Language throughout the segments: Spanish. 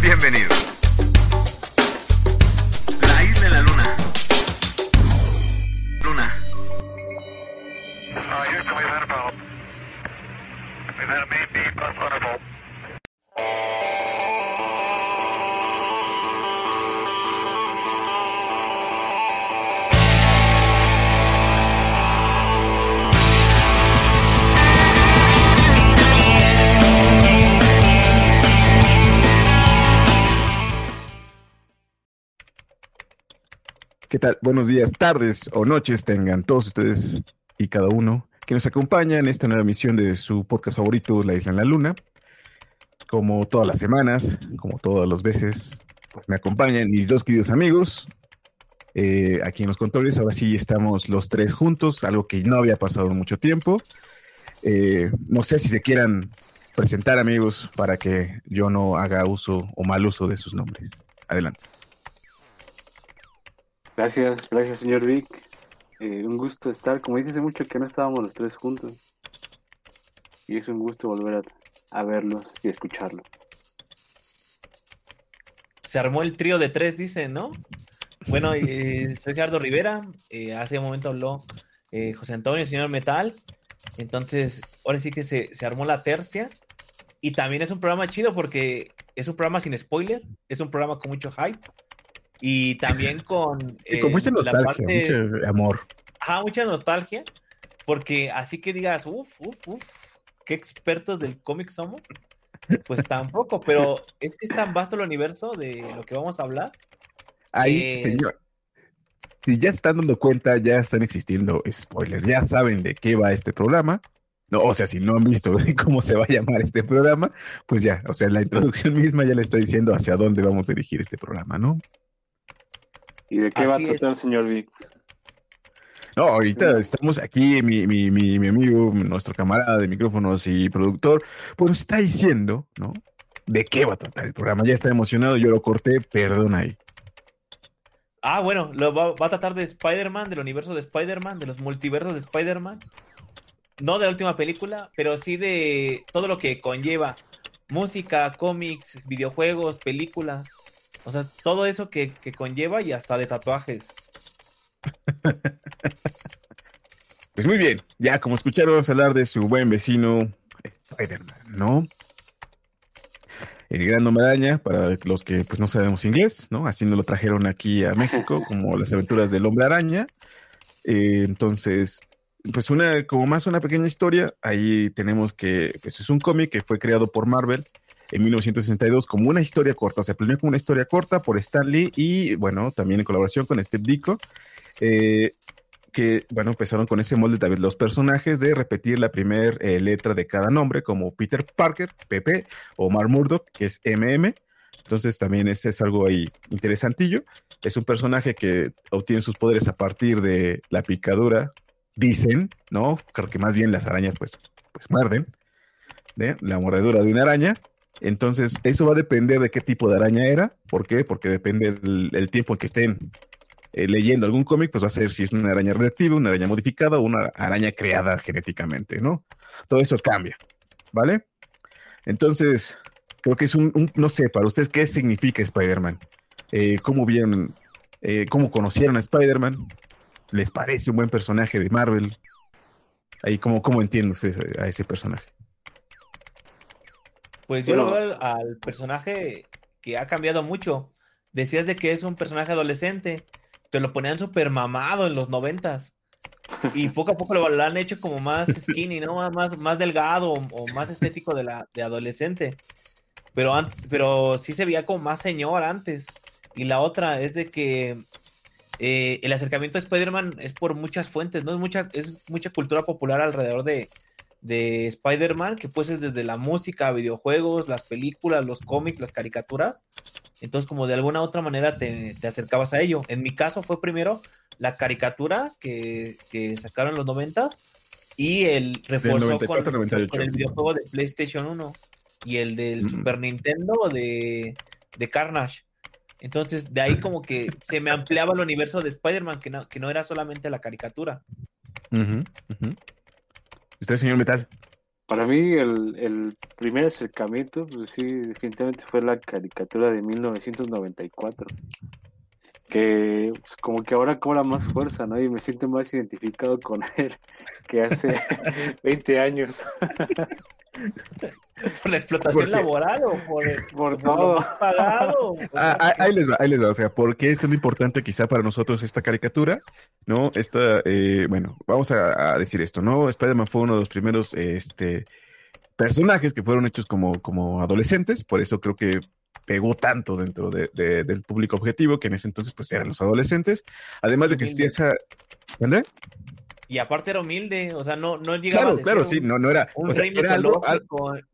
Bienvenidos. Buenos días, tardes o noches tengan todos ustedes y cada uno que nos acompaña en esta nueva emisión de su podcast favorito, La Isla en la Luna. Como todas las semanas, como todas las veces, pues me acompañan mis dos queridos amigos eh, aquí en los controles. Ahora sí estamos los tres juntos, algo que no había pasado mucho tiempo. Eh, no sé si se quieran presentar, amigos, para que yo no haga uso o mal uso de sus nombres. Adelante. Gracias, gracias señor Vic. Eh, un gusto estar, como dice hace mucho que no estábamos los tres juntos. Y es un gusto volver a, verlos y escucharlos. Se armó el trío de tres, dice, ¿no? Bueno, eh, soy Gerardo Rivera. eh, hace un momento habló eh, José Antonio, señor Metal. Entonces, ahora sí que se, se armó la tercia. Y también es un programa chido porque es un programa sin spoiler. Es un programa con mucho hype. Y también con, Y con eh, mucha la nostalgia, parte- mucho amor. Ajá, mucha nostalgia. Porque así que digas, uff, uff, uff, qué expertos del cómic somos. Pues tampoco, pero es que es tan vasto el universo de lo que vamos a hablar. Ahí, Eh, señor. Si ya se están dando cuenta, ya están existiendo spoilers, ya saben de qué va este programa. No, o sea, si no han visto cómo se va a llamar este programa, pues ya, o sea, la introducción misma ya le está diciendo hacia dónde vamos a dirigir este programa, ¿no? ¿Y de qué va a Así es. tratar, señor Vic? No, ahorita estamos aquí, mi, mi, mi, mi amigo, nuestro camarada de micrófonos y productor, pues nos está diciendo, ¿no? ¿De qué va a tratar el programa? Ya está emocionado, yo lo corté, perdón ahí. Ah, bueno, lo va, va a tratar de Spider-Man, del universo de Spider-Man, de los multiversos de Spider-Man. No de la última película, pero sí de todo lo que conlleva. Música, cómics, videojuegos, películas. O sea, todo eso que, que conlleva y hasta de tatuajes. Pues muy bien, ya como escucharon vamos a hablar de su buen vecino Spider-Man, ¿no? El gran hombre araña, para los que pues no sabemos inglés, ¿no? Así nos lo trajeron aquí a México, como las aventuras del hombre araña. Eh, entonces, pues una, como más una pequeña historia, ahí tenemos que, pues es un cómic que fue creado por Marvel en 1962 como una historia corta, se planeó como una historia corta por Stan Lee y, bueno, también en colaboración con Steve Ditko. Eh, que, bueno, empezaron con ese molde de los personajes de repetir la primera letra de cada nombre, como Peter Parker, PP, o Mar Murdock, que es MM. Entonces también ese es algo ahí interesantillo. Es un personaje que obtiene sus poderes a partir de la picadura, dicen, ¿no? Creo que más bien las arañas pues, pues muerden, de la mordedura de una araña. Entonces, eso va a depender de qué tipo de araña era. ¿Por qué? Porque depende del el tiempo en que estén eh, leyendo algún cómic, pues va a ser si es una araña reactiva, una araña modificada o una araña creada genéticamente, ¿no? Todo eso cambia, ¿vale? Entonces, creo que es un, no sé, para ustedes, ¿qué significa Spider-Man? Eh, ¿Cómo vieron, eh, cómo conocieron a Spider-Man? ¿Les parece un buen personaje de Marvel? Ahí, ¿cómo, cómo entienden ustedes a ese personaje? Pues yo lo veo al, al personaje que ha cambiado mucho. Decías de que es un personaje adolescente, pero lo ponían súper mamado en los noventas. Y poco a poco lo, lo han hecho como más skinny, ¿no? Más, más delgado o, o más estético de la de adolescente. Pero, pero sí se veía como más señor antes. Y la otra es de que eh, el acercamiento a Spider-Man es por muchas fuentes, ¿no? Es mucha, es mucha cultura popular alrededor de, de Spider-Man, que pues es desde la música, videojuegos, las películas, los cómics, las caricaturas. Entonces, como de alguna otra manera te, te acercabas a ello. En mi caso fue primero la caricatura que, que sacaron en los noventas y el reforzó con, 94, 98. con el videojuego de PlayStation 1 y el del Mm. Super Nintendo de, de Carnage. Entonces, de ahí como que se me ampliaba el universo de Spider-Man, que no, que no era solamente la caricatura. ¿Usted, señor Metal? Para mí el, el primer acercamiento, pues sí, definitivamente fue la caricatura de 1994. Que pues, como que ahora cobra más fuerza, ¿no? Y me siento más identificado con él que hace 20 años. ¿Por la explotación laboral o por, Por por todo. pagado? Ah, ah, ahí les va, ahí les va. O sea, ¿por qué es tan importante quizá para nosotros esta caricatura? ¿No? Esta, eh, bueno, vamos a, a decir esto, ¿no? Spider-Man fue uno de los primeros este, personajes que fueron hechos como, como adolescentes, por eso creo que pegó tanto dentro de- de- del público objetivo, que en ese entonces pues eran los adolescentes. Además de que existía esa... ¿Dónde? Y aparte era humilde, o sea, no, no llegaba Claro, claro, ser sí, un, no, no era... un o sea, rey era algo,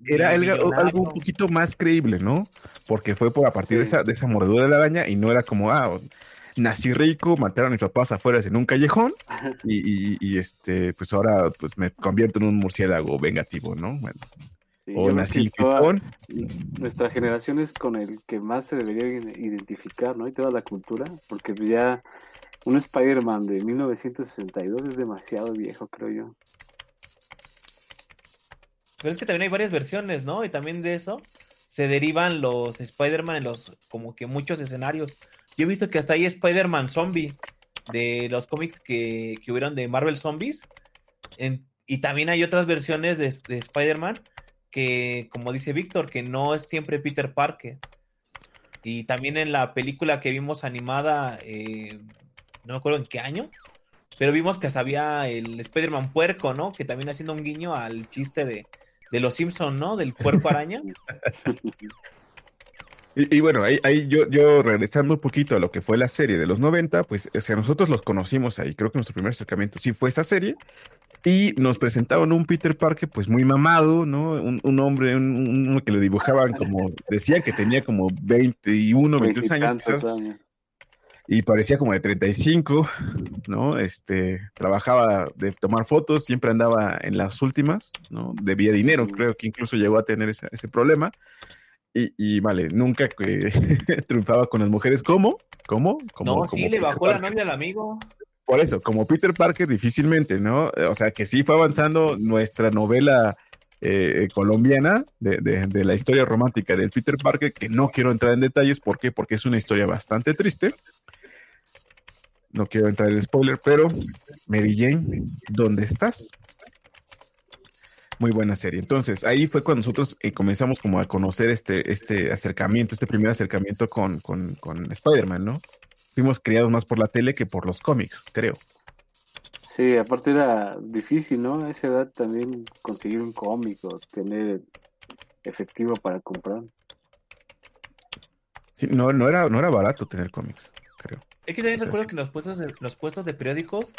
era algo, un poquito más creíble, ¿no? Porque fue por a partir de, esa, de esa mordedura de la araña y no era como, ah, nací rico, mataron a mis papás afuera en un callejón y, y- y, este, pues ahora pues me convierto en un murciélago vengativo, ¿no? Bueno, Sí, o nací nuestra generación es con el que más se debería ide- identificar, ¿no? Y toda la cultura, porque ya un Spider-Man de 1962 es demasiado viejo, creo yo. Pero es que también hay varias versiones, ¿no? Y también de eso se derivan los Spider-Man en los, como que muchos escenarios. Yo he visto que hasta hay Spider-Man zombie de los cómics que, que hubieron de Marvel Zombies. En- y también hay otras versiones de, de Spider-Man que, como dice Víctor, que no es siempre Peter Parker. Y también en la película que vimos animada, eh, no me acuerdo en qué año, pero vimos que hasta había el Spider-Man puerco, ¿no? Que también haciendo un guiño al chiste de, de los Simpson, ¿no? Del puerco araña. Y, y bueno, ahí, ahí yo, yo regresando un poquito a lo que fue la serie de los 90, pues o sea, nosotros los conocimos ahí, creo que nuestro primer acercamiento sí fue esa serie, y nos presentaban un Peter Parker pues muy mamado, ¿no? Un, un hombre, un, un- que lo dibujaban como, decían que tenía como 21, 22 años, Veintitantos quizás, años. y parecía como de 35, ¿no? Este, trabajaba de tomar fotos, siempre andaba en las últimas, ¿no? Debía dinero, creo que incluso llegó a tener ese, ese problema. Y, y vale, nunca triunfaba con las mujeres. ¿Cómo? ¿Cómo? Como, no, sí, le bajó la novia al amigo. Por eso, como Peter Parker, difícilmente, ¿no? O sea, que sí fue avanzando nuestra novela eh, colombiana de, de- de la historia romántica del Peter Parker, que no quiero entrar en detalles, ¿por qué? Porque es una historia bastante triste. No quiero entrar en spoiler, pero Mary Jane, ¿dónde estás? Muy buena serie. Entonces, ahí fue cuando nosotros eh, comenzamos como a conocer este, este acercamiento, este primer acercamiento con, con, con Spider-Man, ¿no? Fuimos criados más por la tele que por los cómics, creo. Sí, aparte era difícil, ¿no? A esa edad también conseguir un cómic o tener efectivo para comprar. Sí, no, no era, no era barato tener cómics, creo. Es que también O sea, recuerdo sí. que en los puestos de, los puestos de periódicos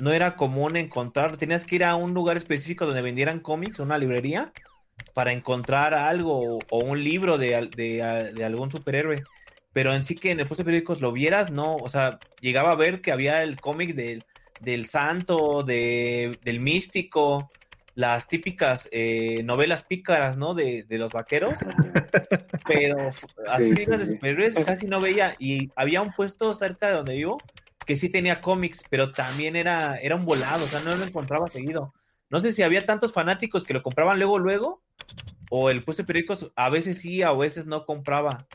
no era común encontrar, tenías que ir a un lugar específico donde vendieran cómics, una librería, para encontrar algo o, o un libro de, de, de algún superhéroe. Pero en sí que en el puesto de periódicos lo vieras, no, o sea, llegaba a ver que había el cómic del, del santo, de, del místico, las típicas eh, novelas pícaras, ¿no? De, de los vaqueros. Pero así Sí, libros sí, de sí. superhéroes casi no veía. Y había un puesto cerca de donde vivo que sí tenía cómics, pero también era, era un volado, o sea, no lo encontraba seguido. No sé si había tantos fanáticos que lo compraban luego, luego, o el puesto de periódicos a veces sí, a veces no compraba.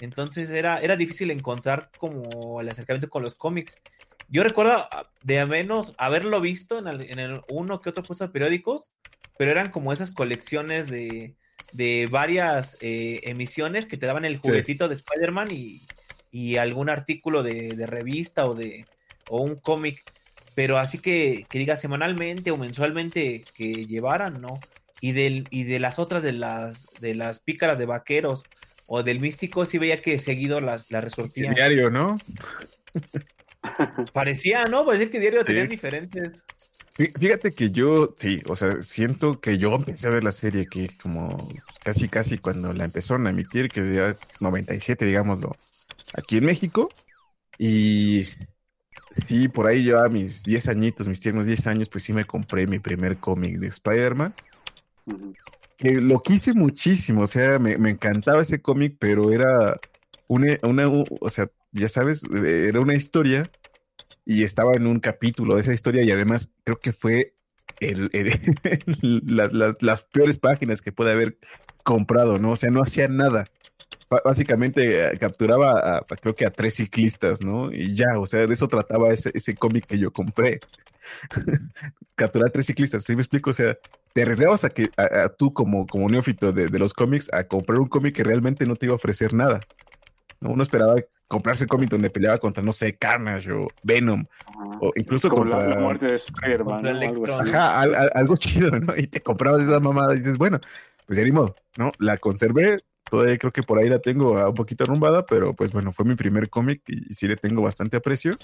Entonces era, era difícil encontrar como el acercamiento con los cómics. Yo recuerdo ah, de al menos haberlo visto en, el, en el uno que otro puesto de periódicos, pero eran como esas colecciones de, de varias eh, emisiones que te daban el juguetito de Spider-Man y, y algún artículo de, de revista o de o un cómic. Pero así que, que diga semanalmente o mensualmente que llevaran, ¿no? Y, del, y de las otras de las, de las pícaras de vaqueros o del místico sí veía que seguido las, las resortían. Diario, ¿no? Parecía, ¿no? Parecía que diario Sí. tenían diferentes. Fí- Fíjate que yo, sí, o sea, siento que yo empecé a ver la serie que como casi, casi cuando la empezaron a emitir, que ya 97, digámoslo, aquí en México. Y sí, por ahí yo a mis 10 añitos, mis tiernos 10 años, pues sí me compré mi primer cómic de Spider-Man. Que lo quise muchísimo, o sea, me, me encantaba ese cómic, pero era una, una, o sea, ya sabes, era una historia y estaba en un capítulo de esa historia y además creo que fue el- el- las, las- las peores páginas que puede haber comprado, ¿no? O sea, no hacía nada. Básicamente eh, capturaba a, a- creo que a tres ciclistas, ¿no? Y ya, o sea, de eso trataba ese, ese cómic que yo compré. Capturar a tres ciclistas, ¿sí me explico? O sea, te arriesgabas a que a, a tú como, como neófito de, de los cómics a comprar un cómic que realmente no te iba a ofrecer nada. ¿no? Uno esperaba comprarse un cómic donde peleaba contra, no sé, Carnage o Venom, o incluso la, contra... la muerte de Spider-Man. Algo. Ajá, al- al- algo chido, ¿no? Y te comprabas esa mamada y dices, bueno, pues ya ni modo, ¿no? La conservé, todavía creo que por ahí la tengo ah, un poquito arrumbada, pero pues bueno, fue mi primer cómic y, y sí le tengo bastante aprecio.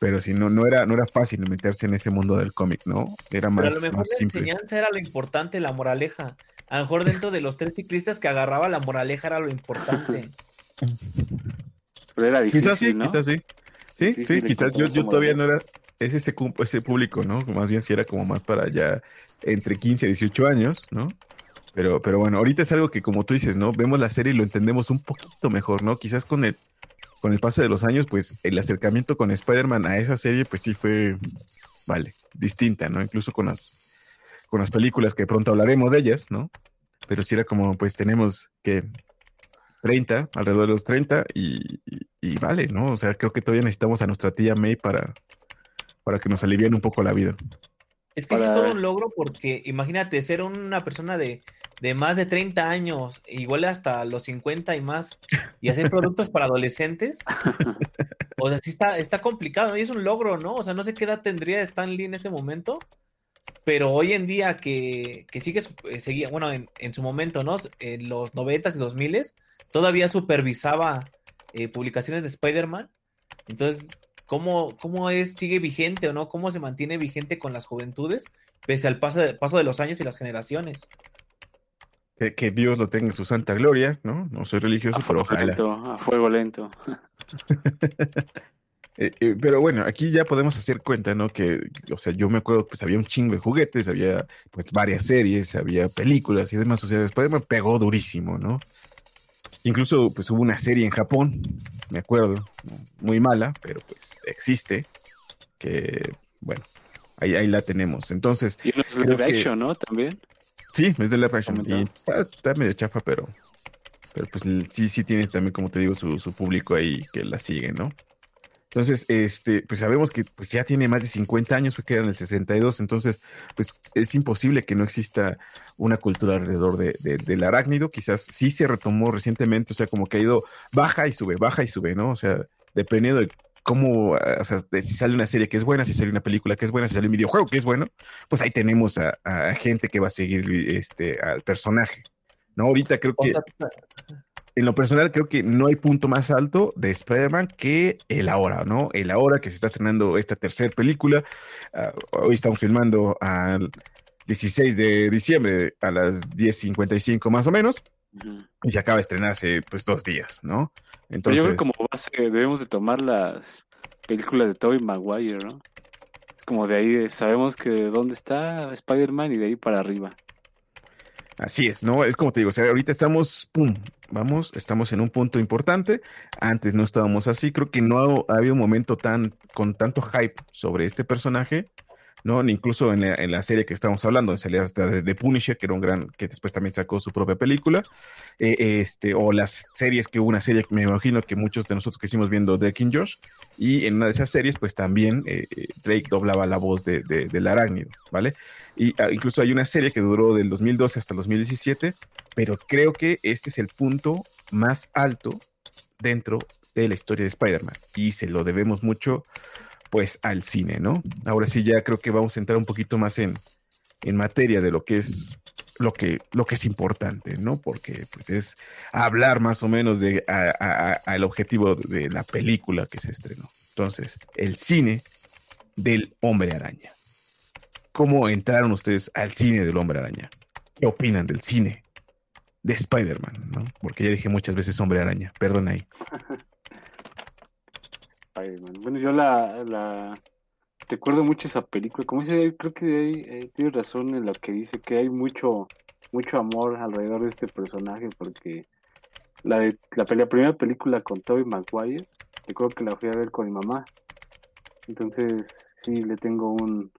Pero sí, no, no, era, no era fácil meterse en ese mundo del cómic, ¿no? Era más, Pero a lo mejor más la simple. enseñanza era lo importante, la moraleja. A lo mejor dentro de los tres ciclistas que agarraba la moraleja era lo importante. Pero era difícil, Quizás sí, ¿no? quizás sí. Sí, Difícil sí, quizás yo, yo todavía no era ese, ese, público, ¿no? Más bien si era como más para ya entre 15 y 18 años, ¿no? Pero, pero bueno, ahorita es algo que como tú dices, ¿no? Vemos la serie y lo entendemos un poquito mejor, ¿no? Quizás con el, con el paso de los años, pues el acercamiento con Spider-Man a esa serie, pues sí fue, vale, distinta, ¿no? Incluso con las, con las películas que pronto hablaremos de ellas, ¿no? Pero sí era como, pues tenemos que 30, alrededor de los 30, y, y- y vale, ¿no? O sea, creo que todavía necesitamos a nuestra tía May para, para que nos alivien un poco la vida. Es que sí es Para- todo un logro porque imagínate ser una persona de, de más de 30 años, igual hasta los 50 y más, y hacer productos para adolescentes. O sea, sí está, está complicado, y es un logro, ¿no? O sea, no sé qué edad tendría Stan Lee en ese momento, pero hoy en día que, que sigue, eh, seguía, bueno, en, en su momento, ¿no? En los 90s y 2000s, todavía supervisaba eh, publicaciones de Spider-Man. Entonces, ¿cómo, ¿cómo es, sigue vigente o no? ¿Cómo se mantiene vigente con las juventudes pese al paso de, paso de los años y las generaciones? Que, que Dios lo tenga en su santa gloria, ¿no? No soy religioso, A pero fuego ojalá. lento, a fuego lento. Eh, eh, pero bueno, aquí ya podemos hacer cuenta, ¿no? Que, o sea, yo me acuerdo, pues había un chingo de juguetes, había pues varias series, había películas y demás, o sea, después me pegó durísimo, ¿no? Incluso pues hubo una serie en Japón, me acuerdo, ¿no? muy mala, pero pues existe, que bueno, ahí, ahí la tenemos. Entonces, Y los Creo live que- action, ¿no? También. Sí, es de la action. Y está, está medio chafa, pero, pero pues sí, sí tiene también, como te digo, su, su público ahí que la sigue, ¿no? Entonces, este, pues sabemos que pues ya tiene más de 50 años, fue que era en el 62, entonces, pues es imposible que no exista una cultura alrededor de, de- del arácnido. Quizás sí se retomó recientemente, o sea, como que ha ido baja y sube, baja y sube, ¿no? O sea, dependiendo de cómo, o sea, de si sale una serie que es buena, si sale una película que es buena, si sale un videojuego que es bueno, pues ahí tenemos a, a gente que va a seguir este, al personaje. ¿no? Ahorita creo O que, sea, en lo personal, creo que no hay punto más alto de Spider-Man que el ahora, ¿no? El ahora que se está estrenando esta tercera película. Ah, hoy estamos filmando al 16 de diciembre a las 10.55 más o menos. Y se acaba de estrenarse, pues, dos días, ¿no? Pero Entonces, yo creo que como base debemos de tomar las películas de Tobey Maguire, ¿no? Es como de ahí, sabemos que de dónde está Spider-Man y de ahí para arriba. Así es, ¿no? Es como te digo, o sea, ahorita estamos, pum, vamos, estamos en un punto importante. Antes no estábamos así, creo que no ha, ha habido un momento tan, con tanto hype sobre este personaje, ¿no? Incluso en la, serie que estamos hablando, en hasta de, de Punisher, que era un gran, que después también sacó su propia película, eh, este, o las series que hubo una serie que me imagino que muchos de nosotros que hicimos viendo Drake and Josh, y en una de esas series, pues también eh, eh, Drake doblaba la voz de, de- del arácnido, ¿vale? Y ah, incluso hay una serie que duró del 2012 hasta el 2017, pero creo que este es el punto más alto dentro de la historia de Spider-Man y se lo debemos mucho pues al cine, ¿no? Ahora sí ya creo que vamos a entrar un poquito más en, en materia de lo que es lo que, lo que es importante, ¿no? Porque pues es hablar más o menos de objetivo de la película que se estrenó. Entonces, el cine del hombre araña. ¿Cómo entraron ustedes al cine del hombre araña? ¿Qué opinan del cine de Spider-Man? ¿no? Porque ya dije muchas veces hombre araña, perdón ahí. Bueno, yo la, la recuerdo mucho esa película. Como dice, creo que ahí, eh, tiene razón en lo que dice, que hay mucho, mucho amor alrededor de este personaje, porque la de la, primera película con Tobey Maguire, recuerdo que la fui a ver con mi mamá. Entonces, sí, le tengo un,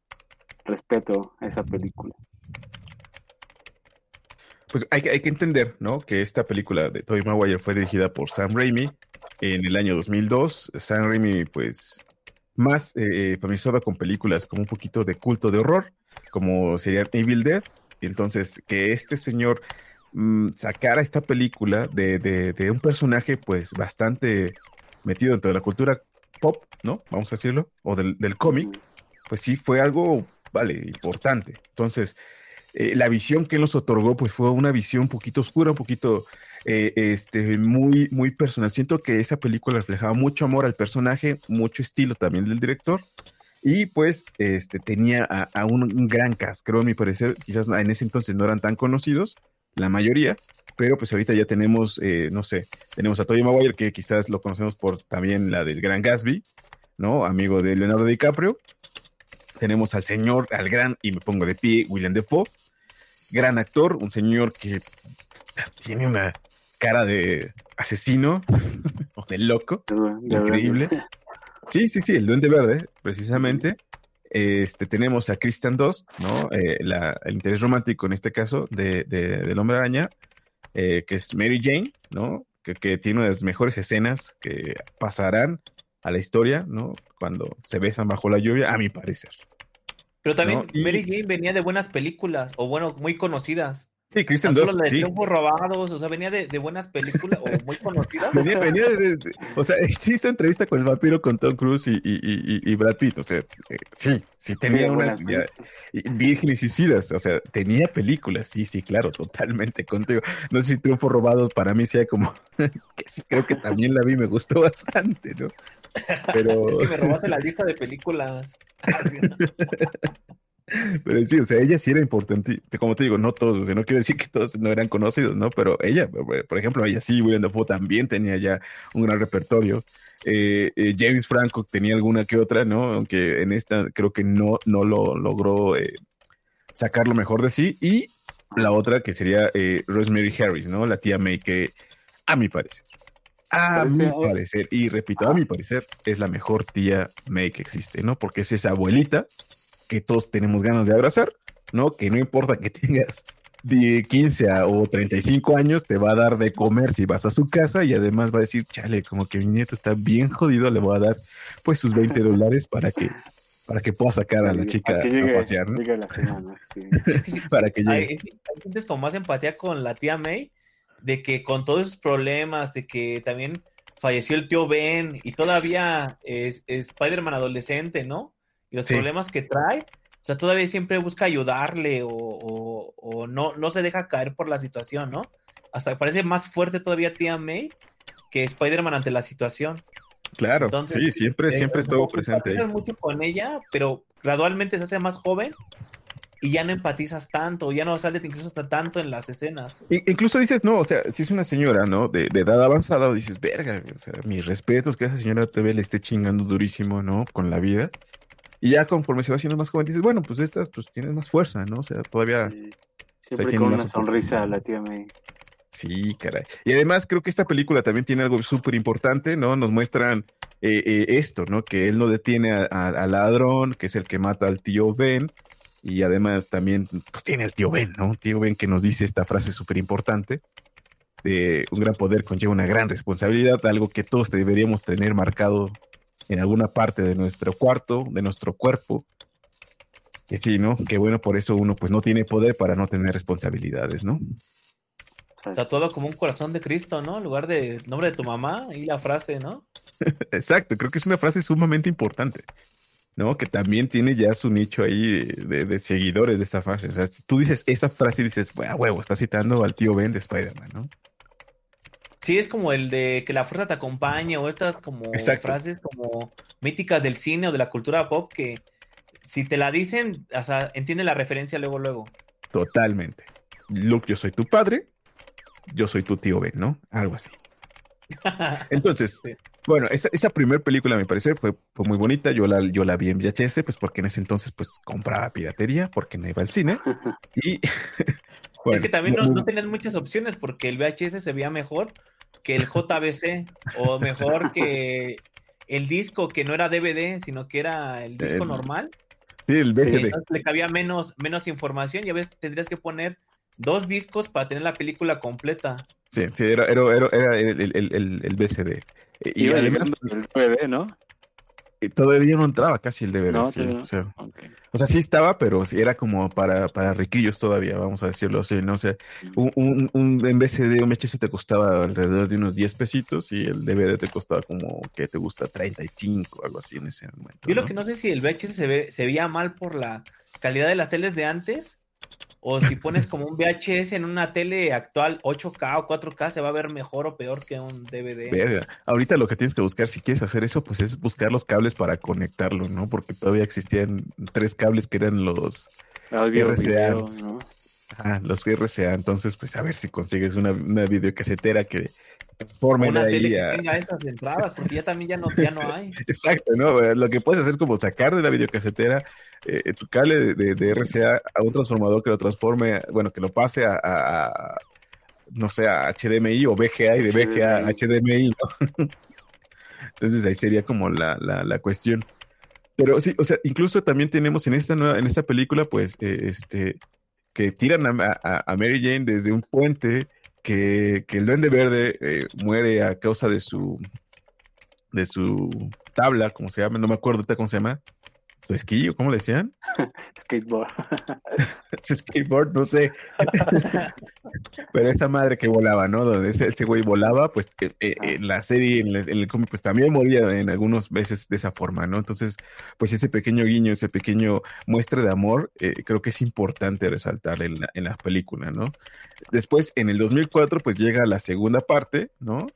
respeto a esa película. Pues hay, hay que entender, ¿no? Que esta película de Tobey Maguire fue dirigida por Sam Raimi en el año 2002. Sam Raimi, pues, más eh, eh, familiarizado con películas como un poquito de culto de horror, como sería Evil Dead. Y entonces, que este señor mm, sacara esta película de, de- de un personaje, pues, bastante metido dentro de la cultura pop, ¿no? Vamos a decirlo, o del, del cómic, pues sí fue algo, vale, importante. Entonces, eh, la visión que él nos otorgó, pues fue una visión un poquito oscura, un poquito, eh, este, muy, muy personal. Siento que esa película reflejaba mucho amor al personaje, mucho estilo también del director. Y pues, este, tenía a, un gran cast, creo a mi parecer, quizás en ese entonces no eran tan conocidos, la mayoría, pero pues ahorita ya tenemos, eh, no sé, tenemos a Tobey Maguire, que quizás lo conocemos por también la del Gran Gatsby, ¿no? Amigo de Leonardo DiCaprio. Tenemos al señor, al gran, y me pongo de pie, William Defoe, gran actor, un señor que tiene una cara de asesino o de loco, De- increíble. Sí, sí, sí, el Duende Verde, precisamente. Este, tenemos a Christian Dost, ¿no? Eh, la- el interés romántico en este caso de, de- del Hombre Araña, eh, que es Mary Jane, ¿no? Que, que tiene una de las mejores escenas que pasarán a la historia, ¿no? Cuando se besan bajo la lluvia, a mi parecer. Pero también No, y- Mary Jane venía de buenas películas, o bueno, muy conocidas. Sí, Christian Tan solo de sí. Robados, o sea, venía de, de buenas películas o muy conocidas. Venía, venía de, de- o sea, sí hizo entrevista con el vampiro con Tom Cruise y, y, y, y Brad Pitt, o sea, eh, sí, sí tenía Sí, una, ya- películas. y Suicidas, o sea, tenía películas, sí, sí, claro, totalmente contigo. No sé si Triunfo Robado para mí sea como, que sí, creo que también la vi, me gustó bastante, ¿no? Pero, Es que me robaste la lista de películas. ¿no? pero sí, o sea, ella sí era importante, como te digo, no todos, o sea, no quiero decir que todos no eran conocidos, ¿no? Pero ella, por ejemplo, ella sí, William Dafoe también tenía ya un gran repertorio. Eh, eh, James Franco tenía alguna que otra, ¿no? Aunque en esta creo que no, no lo logró eh, sacar lo mejor de sí. Y la otra que sería Rosemary Harris, ¿no? La tía May, que a mi parecer, a Parece- mi parecer, y repito, a mi parecer, es la mejor tía May que existe, ¿no? Porque es esa abuelita que todos tenemos ganas de abrazar, ¿no? Que no importa que tengas de 15 a- o 35 años, te va a dar de comer si vas a su casa y además va a decir, chale, como que mi nieto está bien jodido, le voy a dar pues sus 20 dólares para que para que pueda sacar a la chica Para que a llegue, pasear, ¿no? llegue la semana, sí. Para que hay- llegue. hay sientes como más empatía con la tía May, de que con todos esos problemas, de que también falleció el tío Ben y todavía es, es Spider-Man adolescente, ¿no? Y los Sí. problemas que trae, o sea, todavía siempre busca ayudarle o, o- o no, no se deja caer por la situación, ¿no? Hasta parece más fuerte todavía tía May que Spider-Man ante la situación. Claro, Entonces, sí, siempre, Eh, siempre estuvo presente. mucho con ella, pero gradualmente se hace más joven y ya no empatizas tanto, ya no sales incluso hasta tanto en las escenas. Incluso dices, no, o sea, si es una señora, ¿no? De, de edad avanzada, o dices, verga, o sea, mis respetos que esa señora TV le esté chingando durísimo, ¿no? Con la vida. Y ya conforme se va haciendo más joven, dices, bueno, pues estas, pues tienen más fuerza, ¿no? O sea, todavía, Sí. Siempre tiene con una sonrisa a la tía May. sí, caray. Y además creo que esta película también tiene algo súper importante, ¿no? Nos muestran eh, eh, esto, ¿no? Que él no detiene a- a- al ladrón, que es el que mata al tío Ben. Y además también, pues tiene al tío Ben, ¿no? Tío Ben que nos dice esta frase súper importante. De un gran poder conlleva una gran responsabilidad, algo que todos deberíamos tener marcado en alguna parte de nuestro cuarto, de nuestro cuerpo. Que sí, ¿no? Que bueno, por eso uno pues no tiene poder para no tener responsabilidades, ¿no? Tatuado como un corazón de Cristo, ¿no? En lugar de nombre de tu mamá y la frase, ¿no? Exacto, creo que es una frase sumamente importante, ¿no? Que también tiene ya su nicho ahí de, de seguidores de esa frase. O sea, si tú dices esa frase y dices, "Bueno, huevo, está citando al tío Ben de Spider-Man, ¿no? Sí, es como el de que la fuerza te acompañe o estas como Exacto. frases como míticas del cine o de la cultura pop que si te la dicen, o sea, entiende la referencia luego, luego. Totalmente. Luke, yo soy tu padre, yo soy tu tío Ben, ¿no? Algo así. Entonces, Sí. bueno, esa, esa primera película, a mi parecer, fue, fue muy bonita. Yo la, yo la vi en VHS, pues porque en ese entonces, pues, compraba piratería, porque no iba al cine. Y, bueno, es que también no, tenían muchas opciones porque el VHS se veía mejor que el JBC o mejor que el disco que no era DVD, sino que era el disco El- normal. Sí, el. Entonces le cabía menos, menos información y a veces tendrías que poner dos discos para tener la película completa. Sí, sí, era, era, era, era el, el, el, el BCD. Y además, llegando el DVD, ¿no? todavía no entraba casi el DVD. No, sí, no. o, sea, o sea, sí estaba, pero sí era como para, para riquillos todavía, vamos a decirlo así, ¿no? O sea, un, un, un en BCD, un VHS te costaba alrededor de unos 10 pesitos y el DVD te costaba como, que te gusta? 35, algo así en ese momento. Yo lo que no sé si el VHS se, ve, se veía mal por la calidad de las teles de antes o si pones como un VHS en una tele actual 8K o 4K se va a ver mejor o peor que un DVD. Verga. Ahorita lo que tienes que buscar, si quieres hacer eso, pues es buscar los cables para conectarlo, ¿no? Porque todavía existían tres cables que eran los, Audio, RCA. video, ¿no? Ajá, los RCA. Entonces, pues a ver si consigues una, una videocasetera que transforme una de tele ahí que a... tenga esas entradas porque ya también ya no, ya no hay. Exacto, ¿no? Lo que puedes hacer es como sacar de la videocasetera eh, tu cable de, de- de RCA a un transformador que lo transforme, bueno, que lo pase a, a- a, no sé, a HDMI o VGA y de VGA a HDMI, ¿no? Entonces ahí sería como la, la, la cuestión. Pero sí, o sea, incluso también tenemos en esta nueva, en esta película, pues, eh, este, que tiran a, a- a Mary Jane desde un puente, que, que el Duende Verde eh, muere a causa de su, de su tabla, como se llama, no me acuerdo cómo se llama, su esquí, cómo le decían, Skateboard. su skateboard, no sé. Pero esa madre que volaba, ¿no? Donde ese, ese güey volaba, pues eh, eh, en la serie, en, el- en el cómic, pues también moría en algunos veces de esa forma, ¿no? Entonces, pues ese pequeño guiño, ese pequeño muestra de amor, eh, creo que es importante resaltar en la, en la película, ¿no? Después, en el 2004, pues llega la segunda parte, ¿no?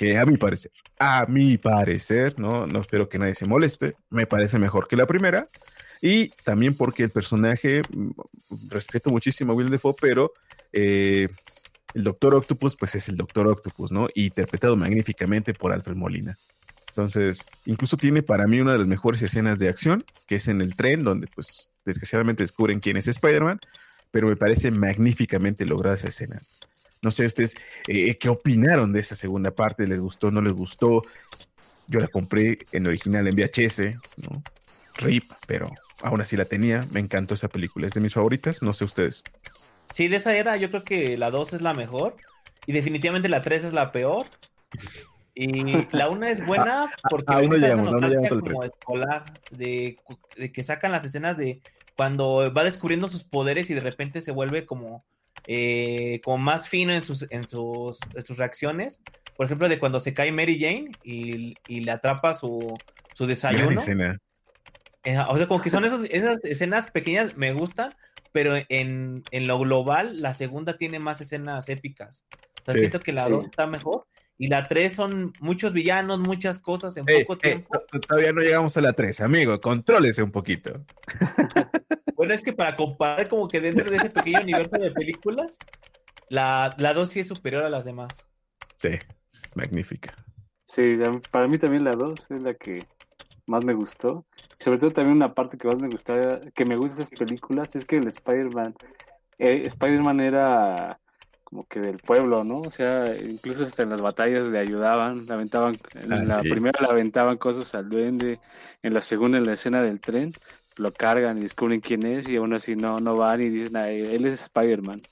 Que a mi parecer, a mi parecer, ¿no? No espero que nadie se moleste, me parece mejor que la primera. Y también porque el personaje, mm, respeto muchísimo a Will Defoe, pero eh, el Doctor Octopus, pues es el Doctor Octopus, ¿no? Interpretado magníficamente por Alfred Molina. Entonces, incluso tiene para mí una de las mejores escenas de acción, que es en el tren, donde pues desgraciadamente descubren quién es Spider-Man, pero me parece magníficamente lograda esa escena. No sé ustedes eh, qué opinaron de esa segunda parte, ¿les gustó, no les gustó? Yo la compré en original en VHS, ¿no? RIP, pero aún así la tenía, me encantó esa película, es de mis favoritas, no sé ustedes. Sí, de esa era yo creo que la 2 es la mejor y definitivamente la 3 es la peor. Y la 1 es buena porque aún no llegamos, no como escolar de, de que sacan las escenas de cuando va descubriendo sus poderes y de repente se vuelve como eh, como más fino en sus en sus, en sus reacciones. Por ejemplo, de cuando se cae Mary Jane y, y le atrapa su, su desayuno. Eh, o sea, como que son esos, esas escenas pequeñas, me gustan, pero en, en lo global, la segunda tiene más escenas épicas. O sea, Sí, siento que la sí. 2 está mejor. Y la 3 son muchos villanos, muchas cosas en Ey, poco tiempo. to- todavía no llegamos a la 3, amigo, contrólese un poquito. Bueno, es que para comparar como que dentro de ese pequeño universo de películas, la, la 2 sí es superior a las demás. Sí, es magnífica. Sí, para mí también la 2 es la que más me gustó. Sobre todo también una parte que más me gusta, que me gusta de esas películas, es que el Spider-Man, eh, Spider-Man era como que del pueblo, ¿no? O sea, incluso hasta en las batallas le ayudaban, le aventaban, en Ah, la sí. primera le aventaban cosas al duende, en la segunda, en la escena del tren, lo cargan y descubren quién es y aún así no, no van y dicen, "Ah, él es Spider-Man.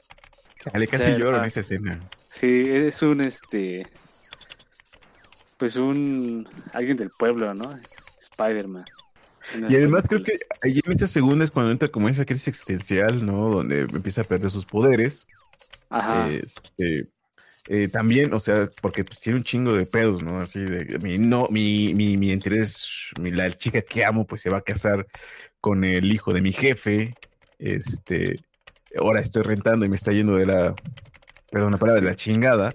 Ale, casi sea, lloro en ah. esa escena. Sí, es un este pues un alguien del pueblo, ¿no? Spider-Man. Y además creo que ahí en esa segunda es cuando entra como esa crisis existencial, ¿no? Donde empieza a perder sus poderes. Ajá. Este, eh, también, o sea, porque pues, tiene un chingo de pedos, ¿no? Así de mi no, mi, mi, mi interés, mi- la chica que amo, pues se va a casar con el hijo de mi jefe. Este, ahora estoy rentando y me está yendo de la, perdón, la palabra de la chingada,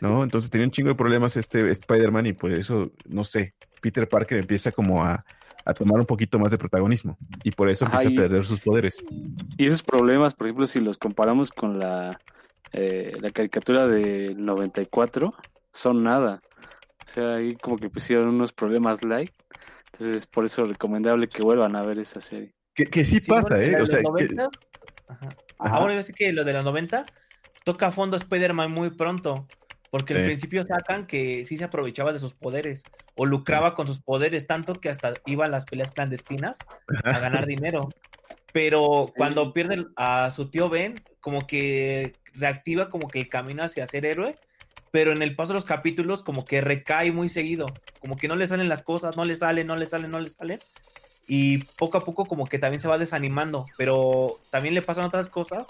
¿no? Entonces tenía un chingo de problemas este Spider-Man y por eso, no sé, Peter Parker empieza como a, a tomar un poquito más de protagonismo y por eso Ajá, empieza y- a perder sus poderes. Y esos problemas, por ejemplo, si los comparamos con la eh, la caricatura del 94, son nada. O sea, ahí como que pusieron unos problemas light. Entonces es por eso recomendable que vuelvan a ver esa serie. Que, que sí, Sí, pasa, ¿eh? de O sea, los que- 90, ajá. Ajá. Ahora yo sé que lo de los 90 toca a fondo Spider-Man muy pronto. Porque Sí. al principio sacan que sí se aprovechaba de sus poderes o lucraba con sus poderes tanto que hasta iba a las peleas clandestinas a ganar dinero. Pero cuando pierde a su tío Ben, como que reactiva como que el camino hacia ser héroe, pero en el paso de los capítulos como que recae muy seguido, como que no le salen las cosas, no le salen, no le salen, no le salen. Y poco a poco como que también se va desanimando, pero también le pasan otras cosas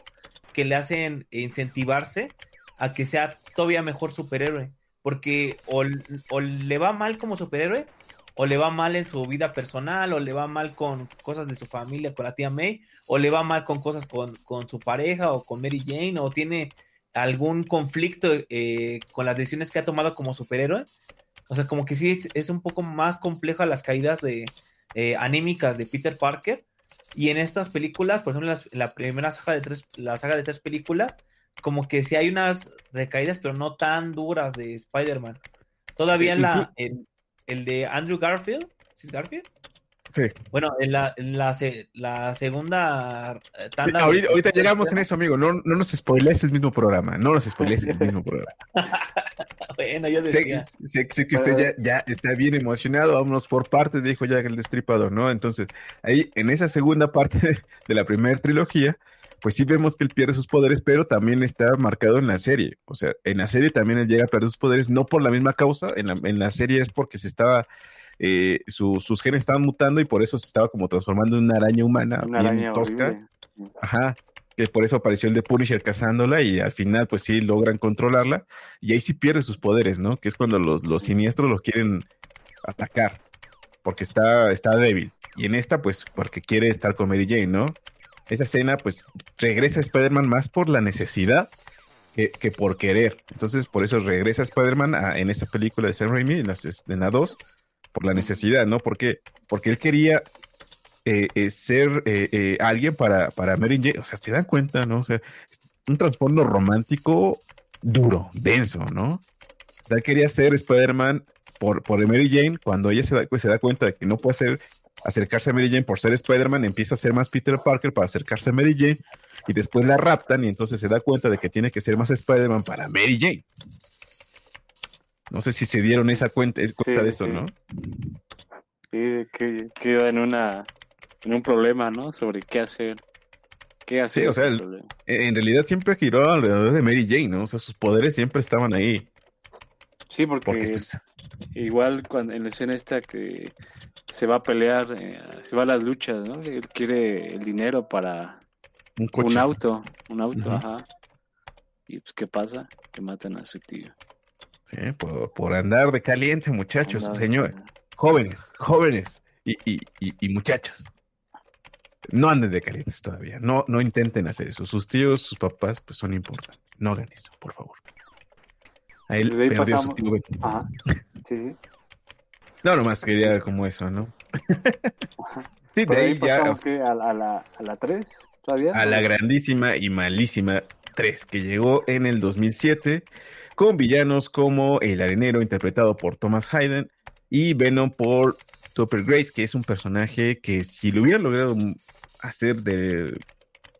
que le hacen incentivarse a que sea todavía mejor superhéroe, porque o, o le va mal como superhéroe, o le va mal en su vida personal, o le va mal con cosas de su familia, con la tía May, o le va mal con cosas con, con su pareja o con Mary Jane, o tiene algún conflicto eh, con las decisiones que ha tomado como superhéroe. O sea, como que sí es, es un poco más compleja las caídas de eh, anímicas de Peter Parker. Y en estas películas, por ejemplo, las- la primera saga de tres, la saga de tres películas, como que sí hay unas recaídas, pero no tan duras de Spider-Man. Todavía en la, el, el de Andrew Garfield, ¿sí es Garfield? Sí. Bueno, en la, en la, la segunda tanda. de- Ahorita, ahorita llegamos en eso, amigo. No, no nos spoilees el mismo programa. No nos spoilees el mismo programa. Bueno, yo Sé, decía. sé- sé que usted ya, ya está bien emocionado. Vámonos por partes, dijo ya el destripador, ¿no? Entonces, ahí en esa segunda parte de la primera trilogía, pues sí vemos que él pierde sus poderes, pero también está marcado en la serie. O sea, en la serie también él llega a perder sus poderes, no por la misma causa. En la, en la serie es porque se estaba. eh, su- sus genes estaban mutando y por eso se estaba como transformando en una araña humana, Una bien araña tosca. horrible. Ajá, que por eso apareció el de Punisher cazándola y al final pues sí logran controlarla y ahí sí pierde sus poderes, ¿no? Que es cuando los, los siniestros los quieren atacar porque está, está débil. Y en esta pues porque quiere estar con Mary Jane, ¿no? Esa escena pues regresa Spider-Man más por la necesidad que, que por querer. Entonces por eso regresa Spider-Man en esta película de Sam Raimi, en la, en la 2, por la necesidad, ¿no? Porque, porque él quería eh, eh, ser eh, eh, alguien para, para Mary Jane. O sea, se dan cuenta, ¿no? O sea, un trasfondo romántico duro, denso, ¿no? O sea, él quería ser Spider-Man por, por Mary Jane. Cuando ella se da, pues, se da cuenta de que no puede ser, acercarse a Mary Jane por ser Spider-Man, empieza a ser más Peter Parker para acercarse a Mary Jane. Y después la raptan y entonces se da cuenta de que tiene que ser más Spider-Man para Mary Jane. No sé si se dieron esa cuenta, cuenta Sí, de eso, sí. ¿no? Sí, que queda en una en un problema, ¿no? Sobre qué hacer. ¿Qué hacer? Sí, o sea, el- en realidad siempre giró alrededor de Mary Jane, ¿no? O sea, sus poderes siempre estaban ahí. Sí, porque, Porque, pues, igual cuando en la escena esta que se va a pelear, eh, se va a las luchas, ¿no? Él quiere el dinero para un coche. un auto, un auto, ajá. Y pues, ¿qué pasa? Que matan a su tío. Sí, por, por andar de caliente, muchachos, Anda- señor. Jóvenes, jóvenes y, y, y, y muchachos. No anden de calientes todavía. No, no intenten hacer eso. Sus tíos, sus papás, pues son importantes. No hagan eso, por favor. A él Desde perdió pasamos- su tío Ben. Ajá. Sí, sí. No, nomás quería como eso, ¿no? sí, de ahí ahí ya pasamos que a, la- a la a la 3 todavía. a la grandísima y malísima 3, que llegó en el 2007 con villanos como El Arenero, interpretado por Thomas Hayden, y Venom por Topper Grace, que es un personaje que si lo hubieran logrado hacer de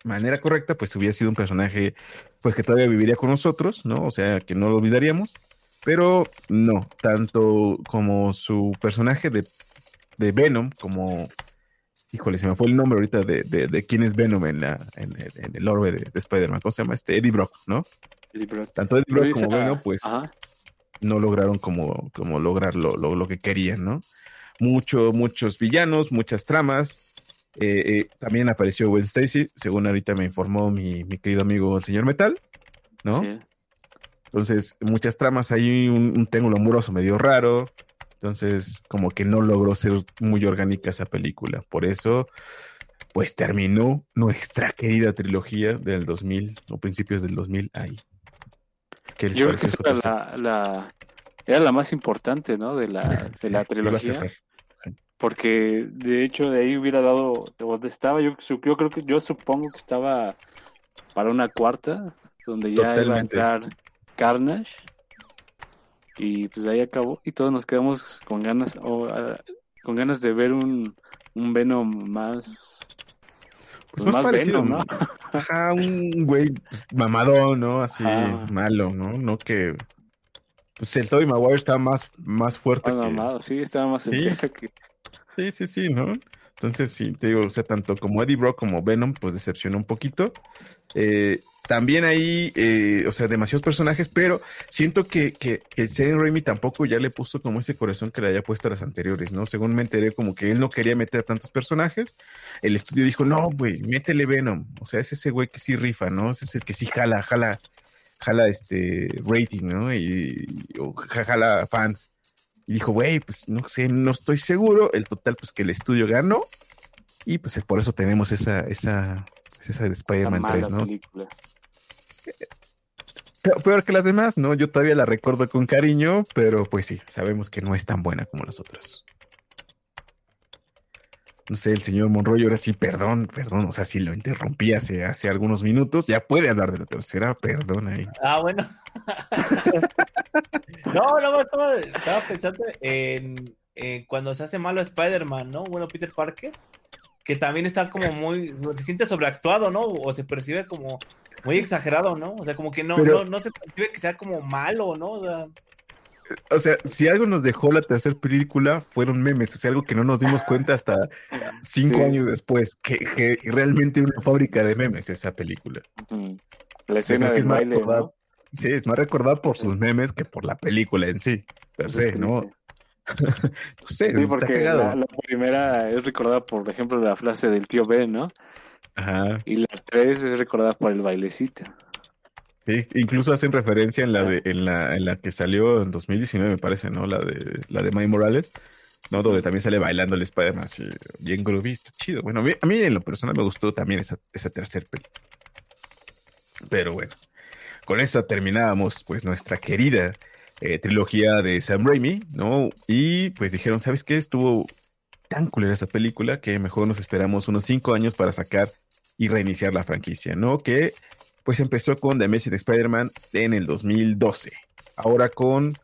manera correcta, pues hubiera sido un personaje pues que todavía viviría con nosotros, ¿no? O sea, que no lo olvidaríamos, pero no, tanto como su personaje de, de Venom, como híjole, se me fue el nombre ahorita de, de, de quién es Venom en, la, en, el- en el orbe de, de Spider-Man. ¿Cómo se llama? Este Eddie Brock, ¿no? Sí, pero- Tanto Eddie Brock como Venom, ah, pues Ajá. no lograron como, como lograr lo, lo, lo que querían, ¿no? Mucho, muchos villanos, muchas tramas. Eh, eh, también apareció Gwen Stacy, según ahorita me informó mi, mi querido amigo el señor Metal, ¿no? Sí. Entonces, muchas tramas, hay un, un triángulo amoroso medio raro. Entonces, como que no logró ser muy orgánica esa película. Por eso, pues terminó nuestra querida trilogía del 2000 o principios del 2000 ahí. ¿Qué les Yo creo que esa era la, la- era la más importante, ¿no? De la, de la trilogía. Porque de hecho de ahí hubiera dado de donde estaba. Yo, yo creo que yo supongo que estaba para una cuarta, donde ya iba a Totalmente. entrar Carnage. Y pues ahí acabó. Y todos nos quedamos con ganas, o, ah, con ganas de ver un, un Venom más, Pues pues, más más parecido, Venom, ¿no? Ajá, un güey pues, mamadón, ¿no? Así Ajá. malo, ¿no? No que pues el Tobey Maguire estaba más, más fuerte que... mamado, sí, estaba más Sí. que. Sí, sí, sí, ¿no? Entonces, sí, te digo, o sea, tanto como Eddie Brock como Venom, pues decepcionó un poquito. Eh, también ahí, eh, o sea, demasiados personajes, pero siento que, que, que Sam Raimi tampoco ya le puso como ese corazón que le había puesto a las anteriores, ¿no? Según me enteré, como que él no quería meter a tantos personajes. El estudio dijo, no, güey, métele Venom. O sea, es ese güey que sí rifa, ¿no? Es el que sí jala, jala, jala este rating, ¿no? Y, ja- jala fans. Y dijo, güey, pues no sé, no estoy seguro. El total, pues que el estudio ganó. Y pues por eso tenemos esa, esa, pues, esa de Spider-Man mala 3, ¿no? película. Pe- Peor que las demás, ¿no? Yo todavía la recuerdo con cariño, pero pues sí, sabemos que no es tan buena como las otras. No sé, el señor Monroy, ahora sí, perdón, perdón, o sea, si lo interrumpí hace, hace algunos minutos, ya puede hablar de la tercera, perdón ahí. Ah, bueno. no, no, estaba, estaba pensando en, en cuando se hace malo Spider-Man, ¿no? Bueno, Peter Parker, que también está como muy, se siente sobreactuado, ¿no? O se percibe como muy exagerado, ¿no? O sea, como que no, Pero- no, no se percibe que sea como malo, ¿no? O sea, O sea, si algo nos dejó la tercera película, fueron memes, o sea, algo que no nos dimos cuenta hasta cinco Sí. años después, que, que realmente una fábrica de memes esa película. La escena del baile, ¿no? Sí, es más recordada por sus memes que por la película en sí. Per Eso se, es ¿no? No sé, Sí, porque la, la primera es recordada, por ejemplo, la frase del tío Ben, ¿no? Ajá. Y la tres es recordada por el bailecito. Sí, incluso hacen referencia en la de, en la, en la que salió en 2019, me parece, ¿no? La de la de Miles Morales, ¿no? Donde también sale bailando el Spider-Man así, bien groovy, está chido. Bueno, a mí, a mí en lo personal me gustó también esa, esa tercera peli. Pero bueno, con eso terminábamos pues nuestra querida eh, trilogía de Sam Raimi, ¿no? Y pues dijeron, ¿sabes qué? Estuvo tan culera esa película que mejor nos esperamos unos cinco años para sacar y reiniciar la franquicia, ¿no? Que pues empezó con The Amazing Spider-Man en el 2012. Ahora con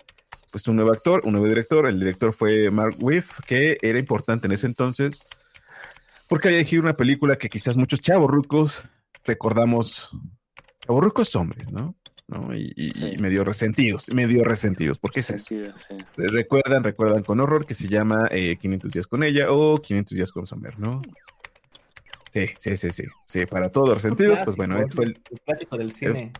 pues un nuevo actor, un nuevo director. El director fue Mark Whiff, que era importante en ese entonces porque había dirigido una película que quizás muchos chavos rucos recordamos, chavos rucos hombres, ¿no? ¿No? Y, y- Sí. y medio resentidos, medio resentidos, porque es eso. Sentido, sí. Recuerdan, recuerdan con horror que se llama eh, 500 días con ella o 500 días con Sommer, ¿no? Sí, sí, sí, sí. Sí, para todos los sentidos, pues bueno, él fue el, un clásico del cine.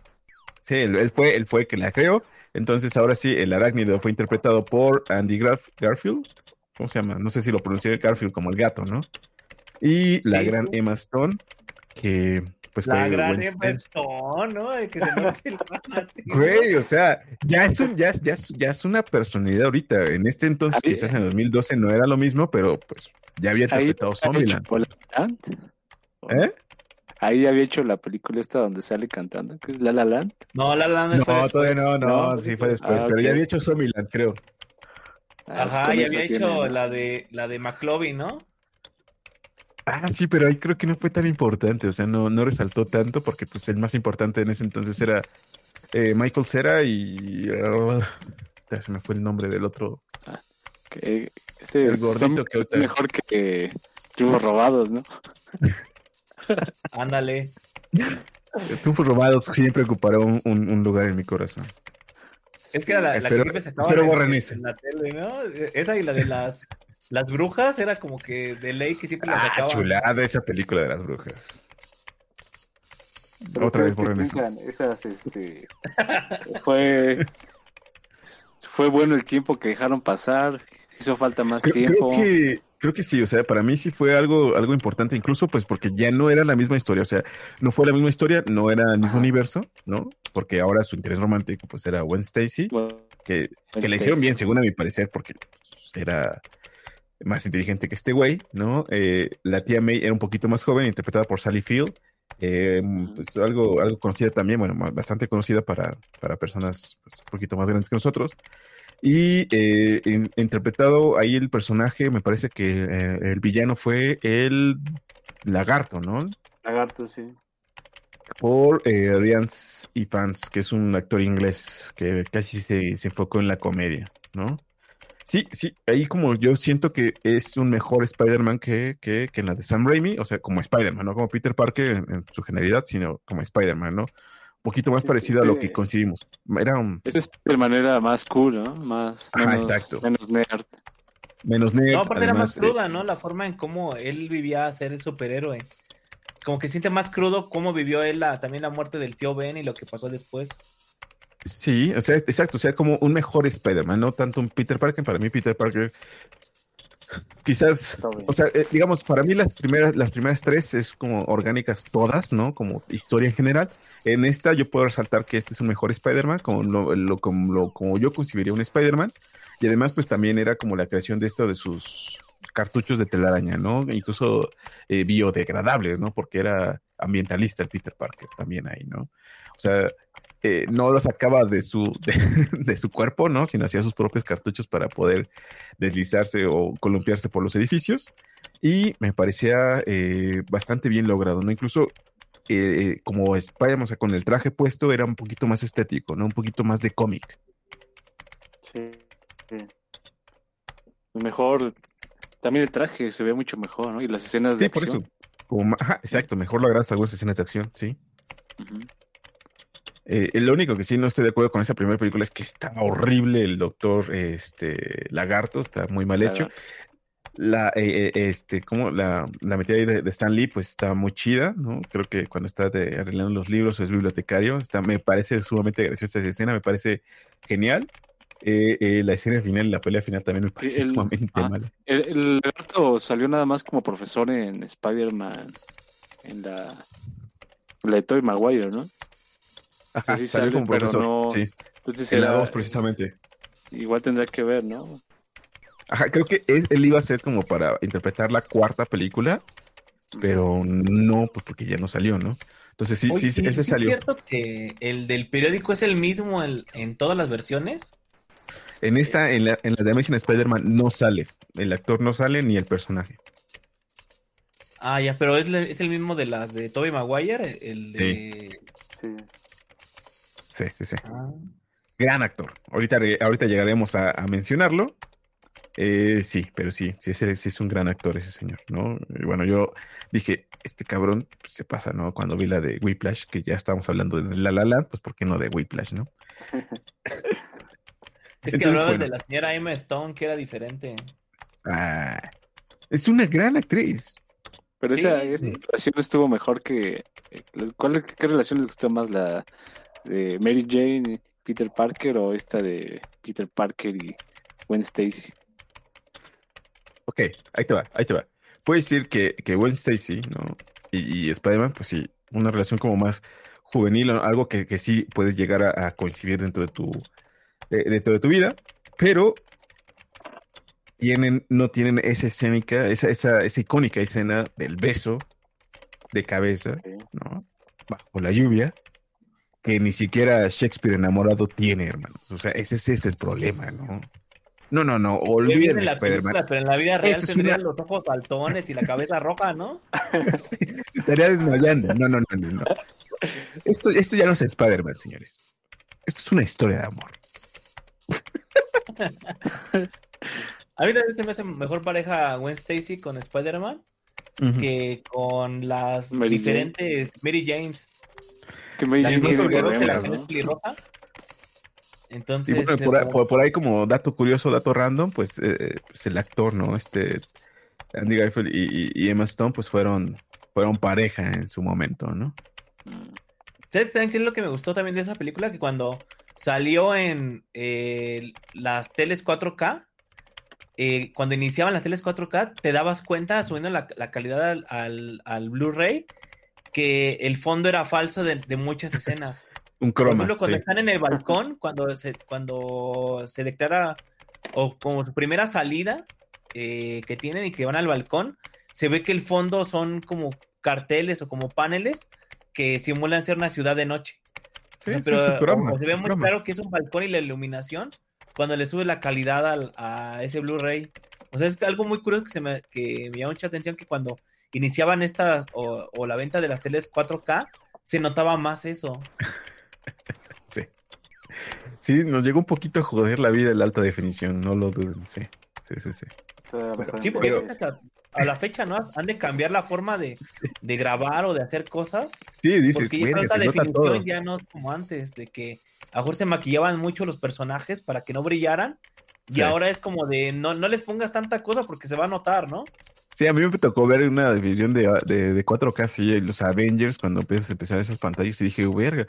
Sí, él, él fue, él fue el que la creó. Entonces, ahora sí, el arácnido fue interpretado por Andy Garf- Garfield. ¿Cómo se llama? No sé si lo pronuncié Garfield como el gato, ¿no? Y la Sí. gran Emma Stone, que pues La fue gran. Stone, ¿no? De que se el. Güey, o sea, ya es, un, ya, es- ya, es, ya es una personalidad ahorita. En este entonces, Ahí- quizás en 2012 no era lo mismo, pero pues ya había interpretado Zombieland. ¿Eh? Ahí había hecho la película esta donde sale cantando, que es La La Land. No, La La Land No, fue después. todavía no, no, ¿no? sí fue después, Ah, pero ya había hecho Zombieland, creo. Ah, Ajá, y había hecho tiene, ¿no? la de la de McLovin, ¿no? Ah, sí, pero ahí creo que no fue tan importante, o sea, no, no resaltó tanto porque pues el más importante en ese entonces era eh, Michael Cera y... ah, ya se me fue el nombre del otro. Que este El es gordito que ahorita- mejor que Tribus Robados, ¿no? Ándale. Triunfos robados siempre ocupará un, un- un lugar en mi corazón. Es que era la, la espero- que siempre sacaba espero en, en la tele, ¿no? Esa y la de las las brujas era como que de ley que siempre la Ah, sacaban. chulada esa película de las brujas. Pero Otra vez piensan? Esas, este, fue, fue bueno el tiempo que dejaron pasar, hizo falta más Creo, creo tiempo. que, creo que sí, o sea, para mí sí fue algo, algo importante, incluso pues porque ya no era la misma historia, o sea, no fue la misma historia, no era el mismo Ajá. universo, ¿no? Porque ahora su interés romántico pues era Gwen Stacy, Bueno, que, que le hicieron bien, según a mi parecer, porque pues, era más inteligente que este güey, ¿no? Eh, la tía May era un poquito más joven, interpretada por Sally Field, eh, pues algo, algo conocida también, bueno, bastante conocida para, para personas pues, un poquito más grandes que nosotros. Y eh, in- interpretado ahí el personaje, me parece que el villano fue el lagarto, ¿no? Lagarto, sí. Por Ryan Evans, que es un actor inglés que casi se, se enfocó en la comedia, ¿no? Sí, sí, ahí como yo siento que es un mejor Spider-Man que, que, que en la de Sam Raimi, o sea, como Spider-Man, no como Peter Parker en, en su generalidad, sino como Spider-Man, ¿no? poquito más Sí, parecido a lo que concibimos. Era un Esa es de manera más cool, ¿no? Más, Ajá, menos, exacto. menos nerd. menos nerd. No, aparte era más cruda, ¿no? La forma en cómo él vivía a ser el superhéroe. Como que siente más crudo cómo vivió él la, también la muerte del tío Ben y lo que pasó después. Sí, o sea, exacto, o sea, como un mejor Spider-Man, no tanto un Peter Parker. Para mí, Peter Parker, quizás, o sea, eh, digamos, para mí las primeras, las primeras tres es como orgánicas todas, ¿no? Como historia en general. En esta yo puedo resaltar que este es un mejor Spider-Man, como lo, lo- como, lo- como yo concebiría un Spider-Man. Y además, pues también era como la creación de esto de sus cartuchos de telaraña, ¿no? Incluso eh, biodegradables, ¿no? Porque era ambientalista el Peter Parker también ahí, ¿no? O sea, eh, no lo sacaba de su, de, de su cuerpo, ¿no? Sino hacía sus propios cartuchos para poder deslizarse o columpiarse por los edificios. Y me parecía eh, bastante bien logrado, ¿no? Incluso eh, como Spider-Man, o sea, con el traje puesto era un poquito más estético, ¿no? Un poquito más de cómic. Sí. sí. Mejor. También el traje se ve mucho mejor, ¿no? Y las escenas de Sí, por acción. eso. Como ajá, exacto, mejor logradas algunas escenas de acción, sí. Eh, lo único que sí no estoy de acuerdo con esa primera película es que está horrible el doctor este, Lagarto, está muy mal hecho. La, eh, eh, este, como la, la metida ahí de, de Stan Lee, pues está muy chida, ¿no? Creo que cuando está de- arreglando los libros o es bibliotecario, está, me parece sumamente graciosa esa escena, me parece genial. Eh, eh, la escena final, la pelea final también me parece el- sumamente ah, mala. El, el lagarto salió nada más como profesor en Spider-Man. En la. La de Tobey Maguire, ¿no? Ajá, sí salió sale, como pero profesor, no- sí, Entonces en la era- dos precisamente. igual tendrá que ver, ¿no? Ajá, creo que él, él iba a ser como para interpretar la cuarta película, pero no, pues porque ya no salió, ¿no? Entonces sí, Oye, sí, ¿y ese ¿Es salió. cierto que el del periódico es el mismo en, en todas las versiones? En esta, en la, en la de Amazing Spider-Man no sale, el actor no sale ni el personaje. Ah, ya, pero es, es el mismo de las de Tobey Maguire, el de... Sí. Sí, sí, sí. Ah. Gran actor. Ahorita, ahorita llegaremos a, a mencionarlo. Eh, sí, pero sí, sí es, sí es un gran actor ese señor, ¿no? Y bueno, yo dije, este cabrón pues, se pasa, ¿no? Cuando vi la de Whiplash, que ya estábamos hablando de La La Land, pues ¿por qué no de Whiplash, no? Es que hablabas bueno. de la señora Emma Stone, que era diferente. Ah, es una gran actriz. Pero Sí. esa, esta relación estuvo mejor que. eh, ¿Cuál, ¿Qué relación les gustó más? ¿La de Mary Jane, Peter Parker o esta de Peter Parker y Gwen Stacy? Ok, ahí te va, ahí te va. Puedes decir que, que Gwen Stacy, ¿no? Y, y Spider-Man, pues sí, una relación como más juvenil, algo que, que sí puedes llegar a, a coincidir dentro de tu, de- dentro de tu vida, pero tienen, no tienen esa escénica, esa, esa, esa icónica escena del beso de cabeza. ¿no? Bajo la lluvia, que ni siquiera Shakespeare enamorado tiene, hermanos. O sea, ese, ese es el problema, ¿no? No, no, no, olviden en la película, pero en la vida real Esto es tendría una- los ojos saltones y la cabeza roja, ¿no? Estaría desmayando. No, no, no, no. no. Esto, esto ya no es Spider-Man, señores. Esto es una historia de amor. A mí también se me hace mejor pareja Gwen Stacy con Spider-Man que con las Mary Jane. diferentes Mary Janes. Que Mary La Jane que tiene que la problemas, que es ¿no? pelirroja. Entonces, bueno, es por, ahí- como- por- por ahí como dato curioso, dato random, pues, eh, pues el actor, ¿no? Este Andy Garfield y, y- y Emma Stone, pues fueron, fueron pareja en su momento, ¿no? ¿Sabes también qué es lo que me gustó también de esa película? Que cuando salió en eh, las teles 4K, eh, cuando iniciaban las teles 4K, te dabas cuenta, subiendo la, la calidad al, al- al Blu-ray, que el fondo era falso de, de muchas escenas. Un Por croma. ejemplo, cuando sí. están en el balcón, cuando se, cuando se declara, o como su primera salida eh, que tienen y que van al balcón, se ve que el fondo son como carteles o como paneles que simulan ser una ciudad de noche. Sí, O sea, sí, pero es un croma, se ve muy croma. claro que es un balcón y la iluminación cuando le sube la calidad al- a ese Blu-ray. O sea, es algo muy curioso que, se me, que me llama mucha atención que cuando iniciaban estas o, o la venta de las teles 4K, se notaba más eso. Sí. Sí, nos llegó un poquito a joder la vida la alta definición, no lo duden, sí. Sí, sí, sí. Sí, en porque Pero- hasta, a la fecha, ¿no? Han de cambiar la forma de, de grabar o de hacer cosas. Sí, dices, Porque ya "Verga, falta se nota todo". definición, ya no es como antes, de que a mejor se maquillaban mucho los personajes para que no brillaran. Y Sí. ahora es como de no, no les pongas tanta cosa porque se va a notar, ¿no? Sí, a mí me tocó ver una división de, de, de 4K, sí, los Avengers, cuando empiezas a empezar esas pantallas, y dije, verga,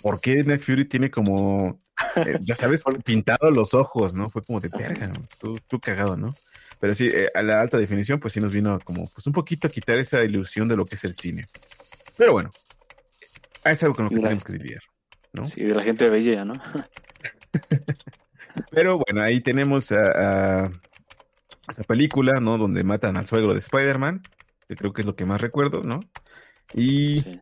¿por qué Nick Fury tiene como, eh, ya sabes, pintados los ojos, ¿no? Fue como de verga, tú, tú cagado, ¿no? Pero sí, eh, a la alta definición, pues sí nos vino como, pues un poquito a quitar esa ilusión de lo que es el cine. Pero bueno, es algo con lo que tenemos que lidiar, ¿no? Sí, de la gente bella, ¿no? Pero bueno, ahí tenemos a, a esa película, ¿no? Donde matan al suegro de Spider-Man, que creo que es lo que más recuerdo, ¿no? Y Sí.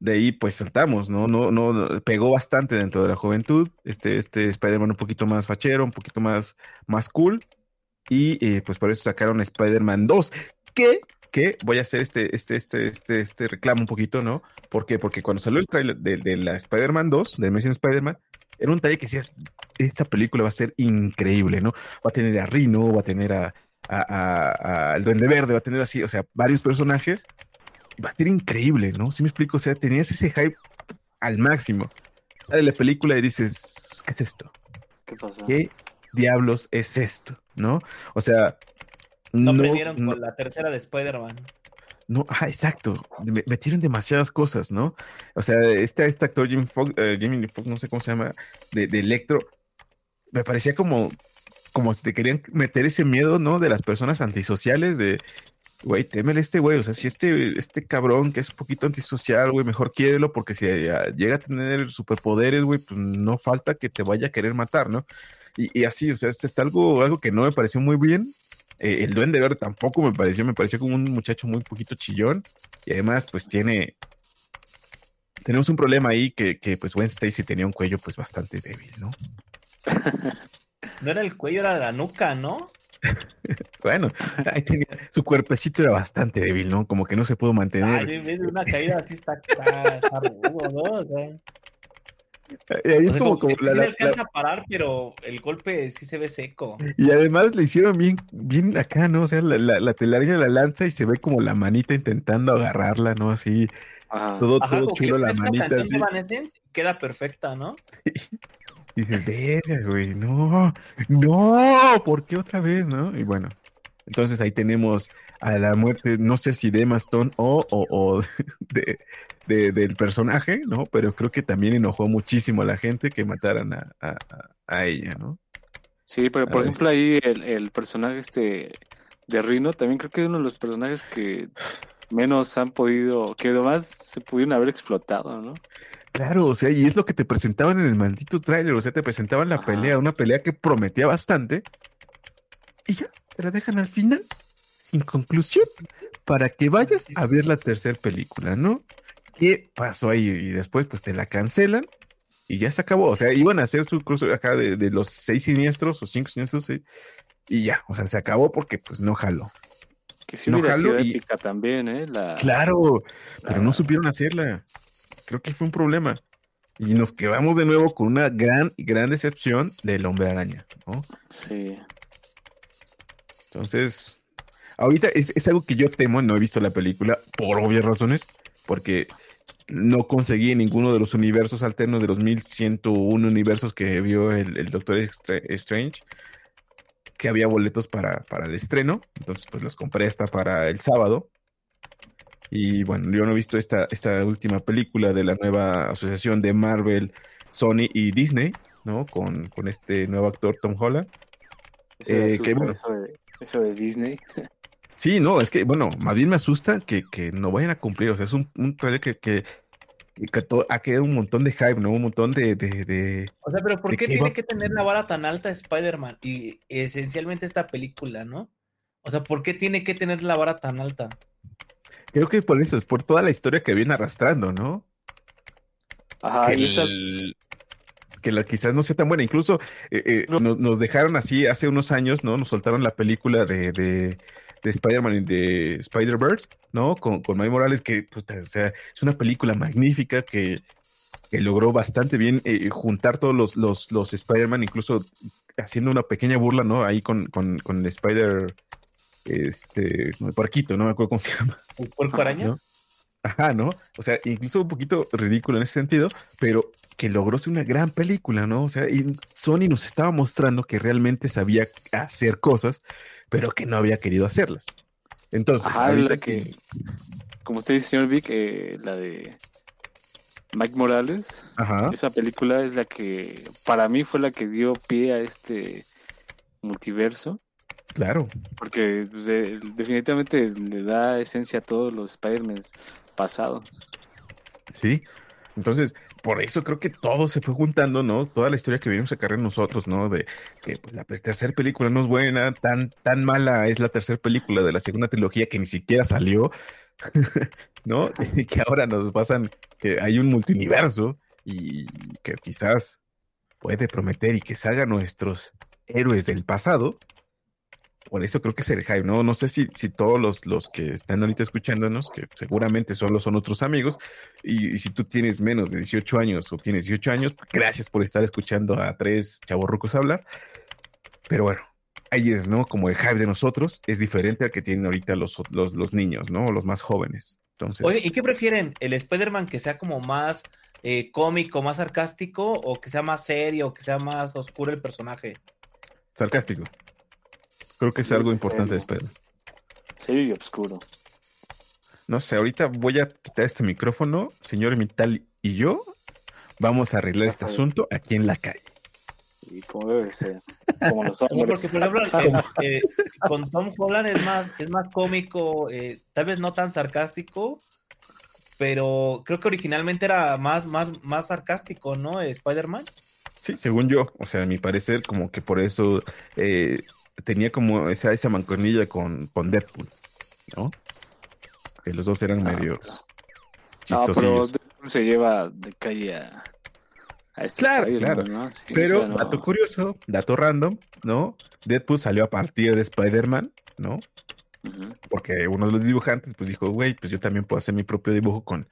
de ahí pues saltamos, ¿no? No, no, no, pegó bastante dentro de la juventud, este, este Spider-Man un poquito más fachero, un poquito más, más cool, y eh, pues por eso sacaron Spider-Man 2, que, que voy a hacer este, este, este, este, este reclamo un poquito, ¿no? ¿Por qué? Porque cuando salió el trailer de, de la Spider-Man 2, de Amazing Spider-Man, era un trailer que decías, esta película va a ser increíble, ¿no? Va a tener a Rino, va a tener a, a, a- a el Duende Verde, va a tener así, o sea, varios personajes, va a ser increíble, ¿no? Si me explico, o sea, tenías ese hype al máximo. Sale la película y dices, ¿qué es esto? ¿Qué pasó? ¿Qué diablos es esto? ¿No? O sea, No, no, aprendieron no, con la tercera de Spider-Man. no, ajá, exacto. Me- metieron demasiadas cosas, ¿no? O sea, este, este actor Jimmy Fox, eh, Jimmy Fox, no sé cómo se llama, de, de Electro, me parecía como, como si te querían meter ese miedo, ¿no? De las personas antisociales, de, güey, témele este güey, o sea, si este, este cabrón que es un poquito antisocial, güey, mejor quiérelo, porque si eh, llega a tener superpoderes, güey, pues no falta que te vaya a querer matar, ¿no? Y, y así, o sea, este está algo, algo que no me pareció muy bien. Eh, el Duende Verde tampoco me pareció, me pareció como un muchacho muy poquito chillón. Y además, pues tiene. Tenemos un problema ahí que, que pues Gwen Stacy tenía un cuello pues bastante débil, ¿no? No era el cuello, era la nuca, ¿no? Bueno, ahí tenía, su cuerpecito era bastante débil, ¿no? Como que no se pudo Ay, mantener. en vez de una caída así está, está, está rudo, ¿no? O sea, Y ahí o es sea, como, como como la- sí la- le alcanza a parar, pero el golpe sí se ve seco. y además le hicieron bien, bien acá, ¿no? O sea, la, la, la telaraña la lanza y se ve como la manita intentando agarrarla, ¿no? Así, Ajá. todo, Ajá, todo chulo la manita así. queda perfecta, ¿no? Y dices, verga, güey, no, no, ¿por qué otra vez, no? Y bueno, entonces ahí tenemos a la muerte, no sé si de Emma Stone o, o, o de, de- del personaje, ¿no? Pero creo que también enojó muchísimo a la gente que mataran a, a, a- ella, ¿no? Sí, pero A por ver. ejemplo ahí el, el personaje este de Rino también creo que es uno de los personajes que menos han podido, que además se pudieron haber explotado, ¿no? Claro, o sea, y es lo que te presentaban en el maldito tráiler, o sea, te presentaban la Ajá. pelea, una pelea que prometía bastante, y ya, te la dejan al final, sin conclusión, para que vayas a ver la tercera película, ¿no? ¿Qué pasó ahí? Y después, pues te la cancelan y ya se acabó. O sea, iban a hacer su curso acá de, de los seis siniestros o cinco siniestros sí, y ya, o sea, se acabó porque pues no jaló. Que sí No hubiera sido y- épica también, ¿eh? La, Claro, pero no supieron hacerla. Creo que fue un problema. Y nos quedamos de nuevo con una gran, gran decepción del hombre araña, ¿no? Sí. Entonces, ahorita es, es algo que yo temo, no he visto la película por obvias razones, porque no conseguí en ninguno de los universos alternos de los 1101 universos que vio el, el Doctor Strange, que había boletos para, para el estreno, entonces pues los compré hasta para el sábado. Y bueno, yo no he visto esta, esta última película de la nueva asociación de Marvel, Sony y Disney, ¿no? Con, con este nuevo actor Tom Holland. Eso, Eh, asusta, que bueno. eso, de, eso de Disney. Sí, no, es que, bueno, más bien me asusta que, que no vayan a cumplir. O sea, es un, un trailer que, que, que to- ha quedado un montón de hype, ¿no? Un montón de, de, de- O sea, pero ¿por ¿De qué qué tiene va? que tener la vara tan alta Spider-Man? Y esencialmente esta película, ¿no? O sea, ¿por qué tiene que tener la vara tan alta? Creo que por eso, es por toda la historia que viene arrastrando, ¿no? Ajá, que, y esa- el- que la quizás no sea tan buena. Incluso eh, eh, No. nos, nos dejaron así hace unos años, ¿no? Nos soltaron la película de, de, de Spider-Man y de Spider-Verse, ¿no? Con, con Miles Morales, que puta, o sea, es una película magnífica que, que logró bastante bien eh, juntar todos los, los, los Spider-Man, incluso haciendo una pequeña burla, ¿no? Ahí con, con, con Spider, este, el porquito, no me acuerdo cómo se llama. ¿El puerco araña? ¿no? Ajá, ¿no? O sea, incluso un poquito ridículo en ese sentido, pero que logró ser una gran película, ¿no? O sea, y Sony nos estaba mostrando que realmente sabía hacer cosas, pero que no había querido hacerlas. Entonces, Ajá, ahorita la que, como usted dice, señor Vic, eh, la de Mike Morales, Ajá, esa película es la que para mí fue la que dio pie a este multiverso, claro. porque pues, eh, definitivamente le da esencia a todos los Spider-Man pasados. Sí. Entonces, por eso creo que todo se fue juntando, ¿no? Toda la historia que venimos a cargar nosotros, ¿no? De que pues, la tercera película no es buena, tan, tan mala es la tercera película de la segunda trilogía que ni siquiera salió, ¿no? Y que ahora nos pasan que hay un multiverso y que quizás puede prometer y que salgan nuestros héroes del pasado. Por eso creo que es el hype, ¿no? No sé si, si todos los, los que están ahorita escuchándonos, que seguramente solo son otros amigos, y, y si tú tienes menos de 18 años o tienes 18 años, gracias por estar escuchando a tres chavorrucos hablar. Pero bueno, ahí es, ¿no? Como el hype de nosotros es diferente al que tienen ahorita los, los, los niños, ¿no? Los más jóvenes. Entonces, Oye, ¿y qué prefieren? ¿El Spider-Man que sea como más eh, cómico, más sarcástico, o que sea más serio, que sea más oscuro el personaje? sarcástico. Creo que es Sí, algo importante de serio. Y oscuro. No sé, ahorita voy a quitar este micrófono, señor Mital y yo vamos a arreglar este asunto aquí en la calle. Y como debe ser. Como los No, hombres. porque, por ejemplo, eh, eh, con Tom Holland es más, es más cómico, eh, tal vez no tan sarcástico, pero creo que originalmente era más, más, más sarcástico, ¿no? Spider-Man. Sí, según yo, o sea, a mi parecer, como que por eso eh, tenía como esa, esa manconilla con, con Deadpool, ¿no? Que los dos eran Ah, medios No, pero. Deadpool se lleva de calle a, a este Claro, claro. ¿no? Sí, Pero, o sea, no- dato curioso, dato random, ¿no? Deadpool salió a partir de Spider-Man, ¿no? Porque uno de los dibujantes pues dijo, güey, pues yo también puedo hacer mi propio dibujo con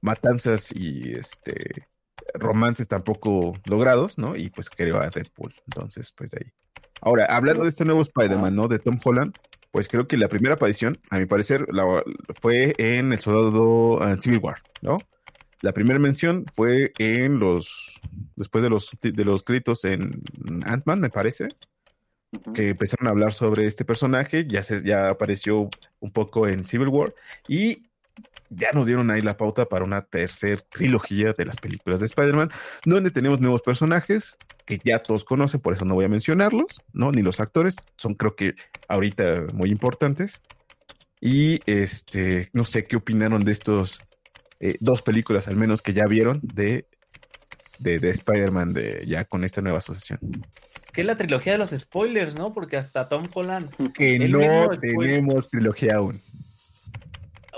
matanzas y este romances tampoco logrados, ¿no? Y pues creó a Deadpool. Entonces, pues de ahí. Ahora, hablando de este nuevo Spider-Man, ¿no? De Tom Holland, pues creo que la primera aparición, a mi parecer, la- fue en El Soldado Civil War, ¿no? La primera mención fue en los, después de los, de los créditos en Ant-Man, me parece, que empezaron a hablar sobre este personaje, ya, se, ya apareció un poco en Civil War y ya nos dieron ahí la pauta para una tercera trilogía de las películas de Spider-Man, donde tenemos nuevos personajes que ya todos conocen, por eso no voy a mencionarlos, ¿no? Ni los actores, son creo que ahorita muy importantes. Y este, no sé qué opinaron de estos eh, dos películas al menos que ya vieron de, de, de Spider-Man de, ya con esta nueva asociación. Que es la trilogía de los spoilers, ¿no? Porque hasta Tom Holland. Que no tenemos trilogía aún.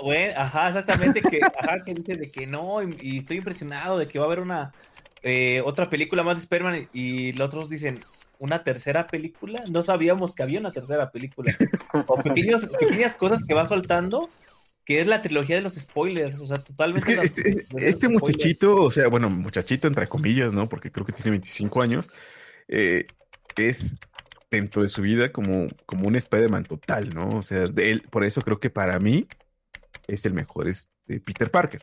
Bueno, ajá, exactamente, que, ajá, que dice de que no, y, y estoy impresionado de que va a haber una eh, otra película más de Spider-Man y los otros dicen, ¿una tercera película? No sabíamos que había una tercera película. O pequeños, pequeñas cosas que va soltando, que es la trilogía de los spoilers, o sea, Es totalmente... que este, los este spoilers. muchachito, o sea, bueno, muchachito entre comillas, ¿no? Porque creo que tiene 25 años, eh, es dentro de su vida como, como un Spider-Man total, ¿no? O sea, de él, por eso creo que para mí es el mejor este, Peter Parker.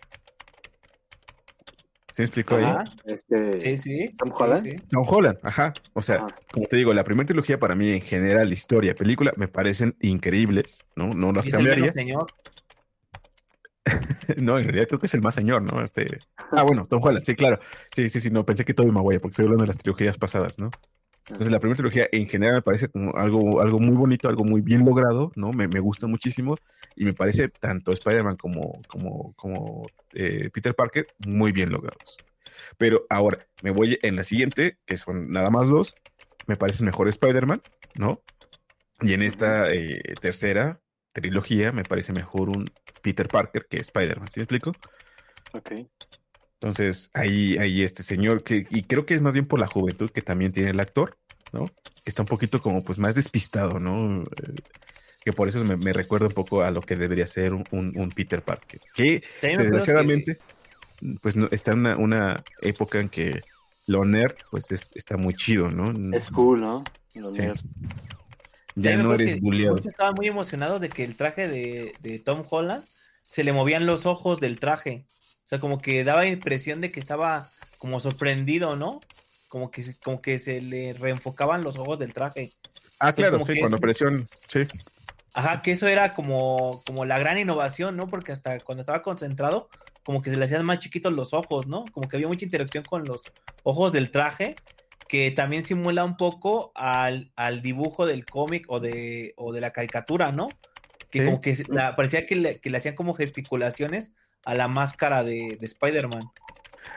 ¿Se me explicó ahí? Este, sí, sí. Tom Holland. sí. Tom Holland, ajá. O sea, Ajá. como te digo, la primera trilogía para mí en general, historia, película, me parecen increíbles, ¿no? No las es el menos cambiaría. señor. No, en realidad creo que es el más señor, ¿no? Este... Ah, bueno, Tom Holland, sí, claro. Sí, sí, sí, no, pensé que Tobey Maguire, porque estoy hablando de las trilogías pasadas, ¿no? Entonces la primera trilogía en general me parece como algo, algo muy bonito, algo muy bien logrado, ¿no? Me, me gusta muchísimo y me parece tanto Spider-Man como, como, como eh, Peter Parker muy bien logrados. Pero ahora me voy en la siguiente, que son nada más dos, me parece mejor Spider-Man, ¿no? Y en esta eh, tercera trilogía me parece mejor un Peter Parker que Spider-Man, ¿sí me explico? Ok. Entonces, ahí, ahí este señor, que, y creo que es más bien por la juventud que también tiene el actor, ¿no? Que está un poquito como pues más despistado, ¿no? Eh, que por eso me, me recuerda un poco a lo que debería ser un, un- un Peter Parker. Que desgraciadamente, pues no, está en una, una época en que lo nerd, pues es- está muy chido, ¿no? Es cool, ¿no? Los Sí. nerds. Ya no eres bulleado. estaban muy emocionados de que el traje de, de Tom Holland se le movían los ojos del traje. O sea, como que daba impresión de que estaba como sorprendido, ¿no? Como que, se- como que se le reenfocaban los ojos del traje. Ah, claro, sí, cuando es- presión, sí. Ajá, que eso era como, como la gran innovación, ¿no? Porque hasta cuando estaba concentrado, como que se le hacían más chiquitos los ojos, ¿no? Como que había mucha interacción con los ojos del traje, que también simula un poco al, al dibujo del cómic o de, o de la caricatura, ¿no? Que Sí. como que la- parecía que le, que le hacían como gesticulaciones a la máscara de, de Spider-Man.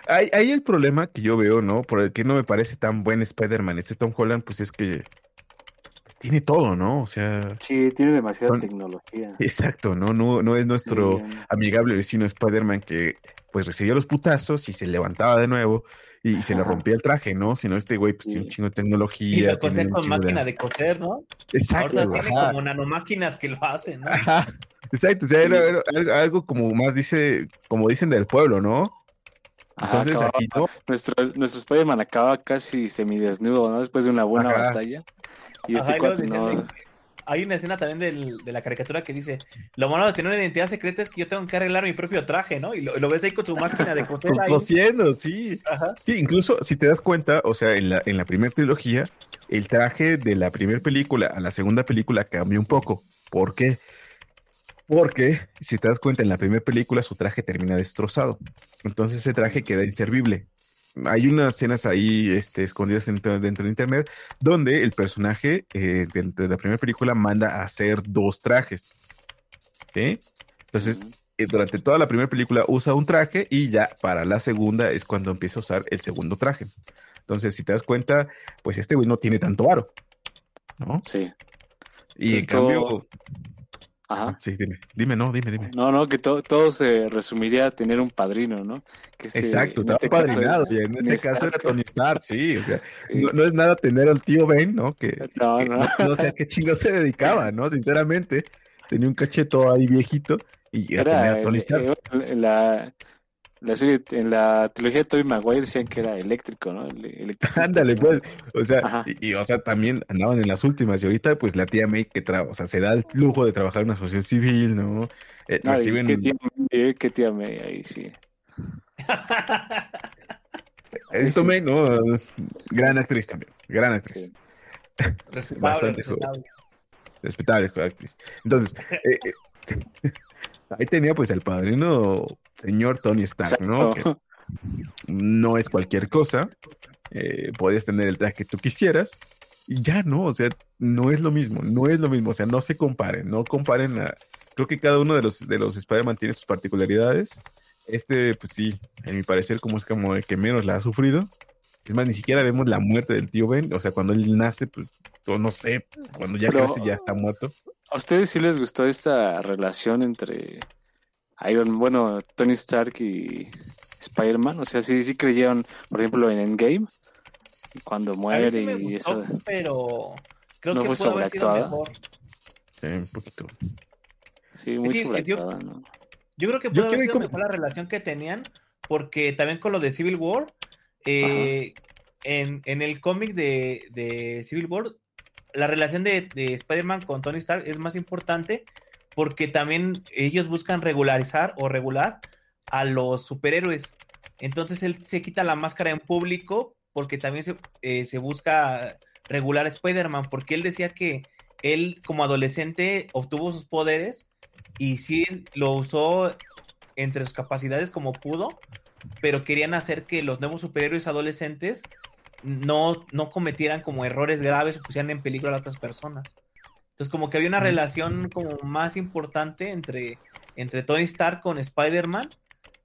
Ahí, ahí el problema que yo veo, ¿no? Por el que no me parece tan buen Spider-Man este Tom Holland, pues es que tiene todo, ¿no? O sea, Sí, tiene demasiada Son- tecnología. exacto, ¿no? No, no es nuestro Sí, amigable vecino Spider-Man que pues recibía los putazos y se levantaba de nuevo y, se le rompía el traje, ¿no? Sino este güey pues tiene un chingo de Y tecnología. lo cosía con máquina de coser, ¿no? Exacto, Ahorita tiene como nanomáquinas que lo hacen, ¿no? Ajá, exacto, o sea, era, Sí. era algo, algo como más dice, como dicen del pueblo, ¿no? Ajá, Entonces acababa- aquí no, nuestro, nuestro Spider-Man acaba casi semidesnudo, ¿no? Después de una buena Ajá. batalla. Y Ajá, este y cuate no. Hay una escena también del- de la caricatura que dice, lo malo de tener una identidad secreta es que yo tengo que arreglar mi propio traje, ¿no? Y lo, lo ves ahí con su máquina de coser ahí. cosiendo, sí. Ajá. Sí, incluso si te das cuenta, o sea, en la, en la primera trilogía, el traje de la primera película a la segunda película cambió un poco. ¿Por qué? Porque, si te das cuenta, en la primera película su traje termina destrozado. Entonces ese traje queda inservible. Hay unas escenas ahí este, escondidas dentro, dentro de internet donde el personaje eh, de, de la primera película manda a hacer dos trajes. ¿Sí? Entonces, eh, durante toda la primera película usa un traje y ya para la segunda es cuando empieza a usar el segundo traje. Entonces, si te das cuenta, pues este güey no tiene tanto varo, ¿no? Sí. Y en Entonces, cambio, todo- Ajá. sí, dime, dime, no, dime, dime. No, no, que to- todo se resumiría a tener un padrino, ¿no? Que este- Exacto, en este padrinado, es en Tony este caso era. Tony Stark, sí, o sea, Sí. no, no es nada tener al tío Ben, ¿no? Que, No, que no. no, no sé a qué chingo se dedicaba, ¿no? Sinceramente, tenía un cacheto ahí viejito y Era a Tony el- Stark. eh, la, la serie, en la trilogía de Tobey Maguire decían que era eléctrico, ¿no? Ándale, ¿no? pues, o sea, y, y, o sea, también andaban en las últimas, y ahorita, pues, la tía May, que tra o sea, se da el lujo de trabajar en una asociación civil, ¿no? Eh, No, reciben, qué tía, eh, qué tía May ahí, sí. esto May, ¿no? Es gran actriz también, gran actriz, Sí. Respetable, respetable. respetable actriz. Entonces, eh, eh, ahí tenía, pues, el padrino señor Tony Stark, ¿no? Que no es cualquier cosa, eh, podías tener el traje que tú quisieras, y ya no, o sea, no es lo mismo, no es lo mismo, o sea, no se comparen, no comparen a... Creo que cada uno de los, de los Spider-Man tiene sus particularidades. Este, pues sí, en mi parecer, como es como el que menos la ha sufrido. Es más, ni siquiera vemos la muerte del tío Ben, o sea, cuando él nace, pues, o no sé, cuando ya Pero- ya está muerto. ¿A ustedes sí les gustó esta relación entre Iron, bueno, Tony Stark y Spider-Man? O sea, sí, sí creyeron, por ejemplo, en Endgame, cuando muere sí y gustó, eso. pero creo ¿No que fue sobreactuada? Sí, un poquito. Sí, muy que- que yo- sobreactuada, ¿no? Yo creo que pudo haber sido mejor la relación que tenían, porque también con lo de Civil War, eh, en, en el cómic de, de Civil War, la relación de, de Spider-Man con Tony Stark es más importante porque también ellos buscan regularizar o regular a los superhéroes. Entonces él se quita la máscara en público porque también se, eh, se busca regular a Spider-Man, porque él decía que él como adolescente obtuvo sus poderes y sí lo usó entre sus capacidades como pudo, pero querían hacer que los nuevos superhéroes adolescentes no, no cometieran como errores graves o pusieran en peligro a otras personas. Entonces como que había una Mm. relación como más importante entre, entre Tony Stark con Spider-Man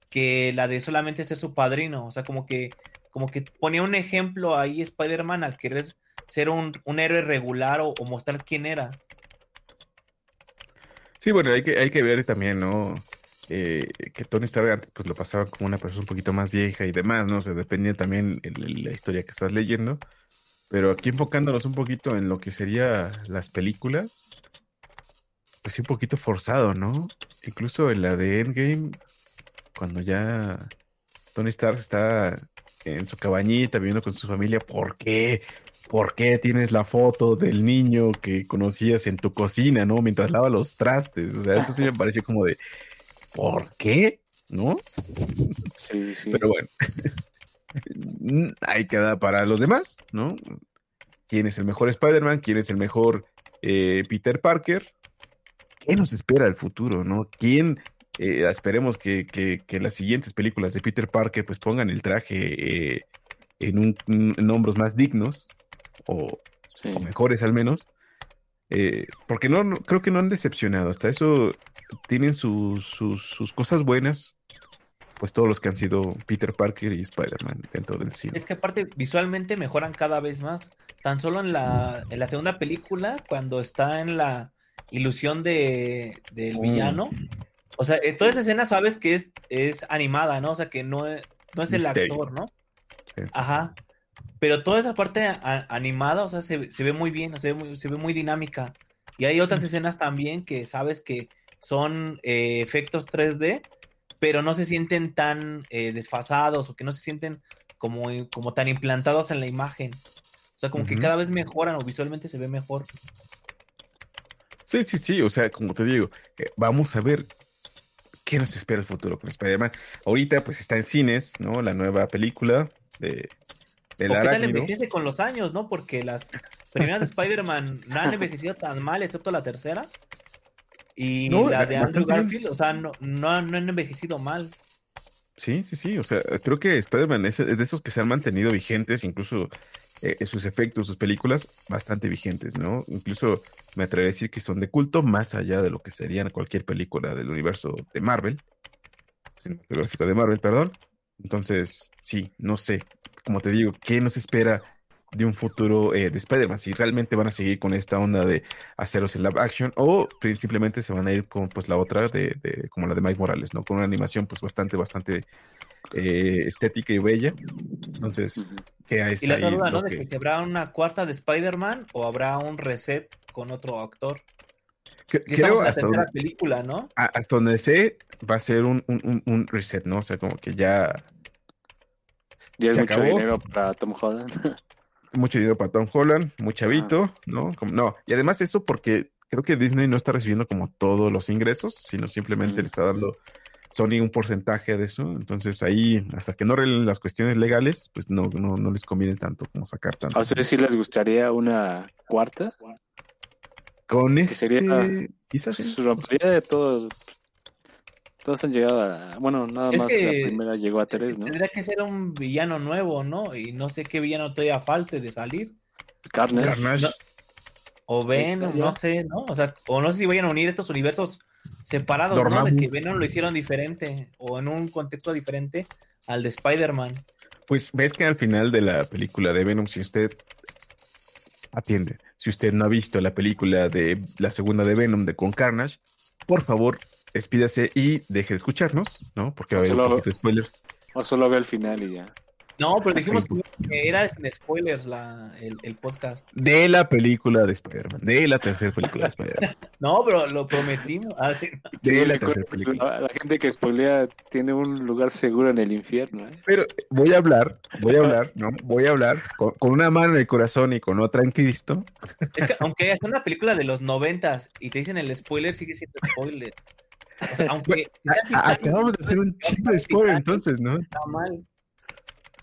que la de solamente ser su padrino. O sea, como que, como que ponía un ejemplo ahí Spider-Man al querer ser un, un héroe regular o, o mostrar quién era. Sí, bueno, hay que, hay que ver también, ¿no? Eh, que Tony Stark antes pues lo pasaba como una persona un poquito más vieja y demás, ¿no? O sea, dependía también el- la historia que estás leyendo. Pero aquí enfocándonos un poquito en lo que sería las películas, pues sí, un poquito forzado, ¿no? Incluso en la de Endgame, cuando ya Tony Stark está en su cabañita viviendo con su familia, ¿por qué? ¿Por qué tienes la foto del niño que conocías en tu cocina, ¿no? Mientras lava los trastes. O sea, eso sí me pareció como de, ¿por qué? ¿No? Sí, sí, sí. Pero bueno, hay que dar para los demás, ¿no? ¿Quién es el mejor Spider-Man? ¿Quién es el mejor eh, Peter Parker? ¿Qué nos espera el futuro, no? ¿Quién eh, esperemos que, que, que, las siguientes películas de Peter Parker pues pongan el traje eh, en, un, en, hombros más dignos o, sí. o mejores al menos. Eh, porque no, no, creo que no han decepcionado. Hasta eso tienen sus, sus, sus, cosas buenas. Pues todos los que han sido Peter Parker y Spider-Man dentro del cine. Es que aparte visualmente mejoran cada vez más. Tan solo en la, en la segunda película, cuando está en la ilusión de, del Mm. villano, o sea, en toda esa escena sabes que es, es animada, ¿no? O sea, que no es, no es el Misterio. actor, ¿no? Ajá. Pero toda esa parte a- animada, o sea, se, se ve muy bien, o sea, se ve muy, se ve muy dinámica. Y hay otras escenas también que sabes que son eh, efectos 3D, pero no se sienten tan eh, desfasados o que no se sienten como, como tan implantados en la imagen. O sea, como que cada vez mejoran o visualmente se ve mejor. Sí, sí, sí, o sea, como te digo, eh, vamos a ver qué nos espera el futuro con Spider-Man. Ahorita pues está en cines, ¿no? La nueva película de, del ¿O qué tal envejece con los años, no? Porque las primeras de Spider-Man no han envejecido tan mal, excepto la tercera. Y No, las de Andrew bastante bien. Garfield, o sea, no, no, han- no han envejecido mal. Sí, sí, sí, o sea, creo que Spider-Man es, es de esos que se han mantenido vigentes, incluso eh, sus efectos, sus películas, bastante vigentes, ¿no? Incluso me atrevo a decir que son de culto más allá de lo que serían cualquier película del universo de Marvel, cinematográfico de Marvel, perdón. Entonces, sí, no sé, como te digo, ¿qué nos espera de un futuro eh, de Spider-Man? Si realmente van a seguir con esta onda de hacerlos en live action o simplemente se van a ir con pues la otra de, de- como la de Mike Morales, ¿no? Con una animación pues bastante, bastante eh, estética y bella. Entonces. ¿qué es Y la ahí otra duda, ¿no? De que- que si habrá una cuarta de Spider-Man o habrá un reset con otro actor. Que- creo la hasta donde, película, ¿no? a- hasta donde sé va a ser un, un- un- reset, ¿no? O sea, como que ya Ya es mucho acabó. dinero para Tom Holland. mucho dinero para Tom Holland, muy chavito, ¿no? Como- no, y además eso porque creo que Disney no está recibiendo como todos los ingresos, sino simplemente Mm. le está dando Sony un porcentaje de eso, entonces ahí, hasta que no arreglen las cuestiones legales, pues no, no, no les conviene tanto como sacar tanto. ¿A ustedes sí les gustaría una cuarta? Con que este, sería- quizás sí. Su rompería de todos. Todos han llegado a. Bueno, nada Es más que- la primera llegó a tres, ¿no? Tendría que ser un villano nuevo, ¿no? Y no sé qué villano todavía falte de salir. Carnage. Carnage. No. O Venom, no sé, ¿no? O sea, o no sé si vayan a unir estos universos separados, ¿no? Dormammu. De que Venom lo hicieron diferente o en un contexto diferente al de Spider-Man. Pues ves que al final de la película de Venom, si usted atiende, si usted no ha visto la película de la segunda de Venom de con Carnage, por favor, despídase y deje de escucharnos, ¿no? Porque va a haber un poquito de spoilers. O solo ve el final y ya. No, pero dijimos que que era sin spoilers la, el, el podcast. De la película de Spider-Man, de la tercera película de Spider-Man, No, pero lo prometimos. Ah, sí. de la tercera película. la, la gente que spoilea tiene un lugar seguro en el infierno, ¿eh? Pero voy a hablar, voy a hablar, ¿no? Voy a hablar con, con una mano en el corazón y con otra en Cristo. Es que aunque es una película de los noventas y te dicen el spoiler, sigue siendo spoiler. O sea, aunque sea A- Titanic, acabamos de hacer un chingo de spoiler entonces, ¿no? está mal.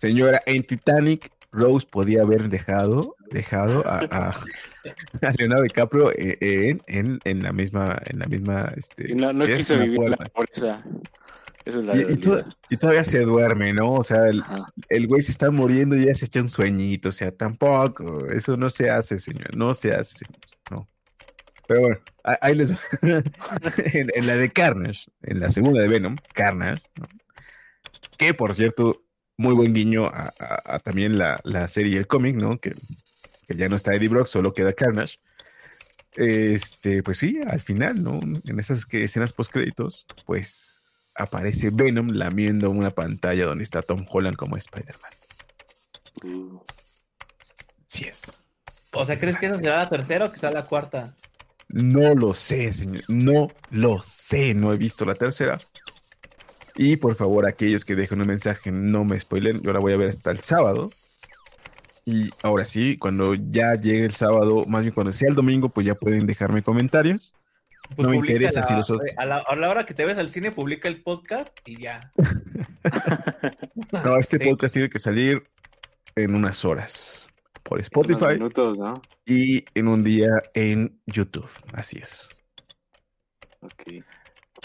Señora, en Titanic, Rose podía haber dejado, dejado a, a, a Leonardo DiCaprio eh, en, en, en la misma, en la misma, este, Y no, no vivir la pobreza. Esa es la Y, y to- realidad. y todavía se duerme, ¿no? O sea, el, güey se está muriendo y ya se echa un sueñito, o sea, tampoco, eso no se hace, señor, no se hace, no. Pero bueno, ahí les en, en la de Carnage, en la segunda de Venom, Carnage, ¿no? que por cierto, muy buen guiño a, a- a también la, la serie y el cómic, ¿no? Que, que ya no está Eddie Brock, solo queda Carnage. Este, pues sí, al final, ¿no? En esas que, escenas post créditos, pues aparece Venom lamiendo una pantalla donde está Tom Holland como Spider-Man. Sí es. O sea, ¿crees que eso será la tercera o que será la cuarta? No lo sé, señor. No lo sé. No he visto la tercera. Y por favor, aquellos que dejen un mensaje, no me spoilen. Yo la voy a ver hasta el sábado. Y ahora sí, cuando ya llegue el sábado, más bien cuando sea el domingo, pues ya pueden dejarme comentarios. Pues No me interesa la- si los otros- a, la, a la hora que te ves al cine, publica el podcast y ya. No, este Sí. podcast tiene que salir en unas horas por Unos Spotify minutos, ¿no? y en un día en YouTube. Así es. Ok.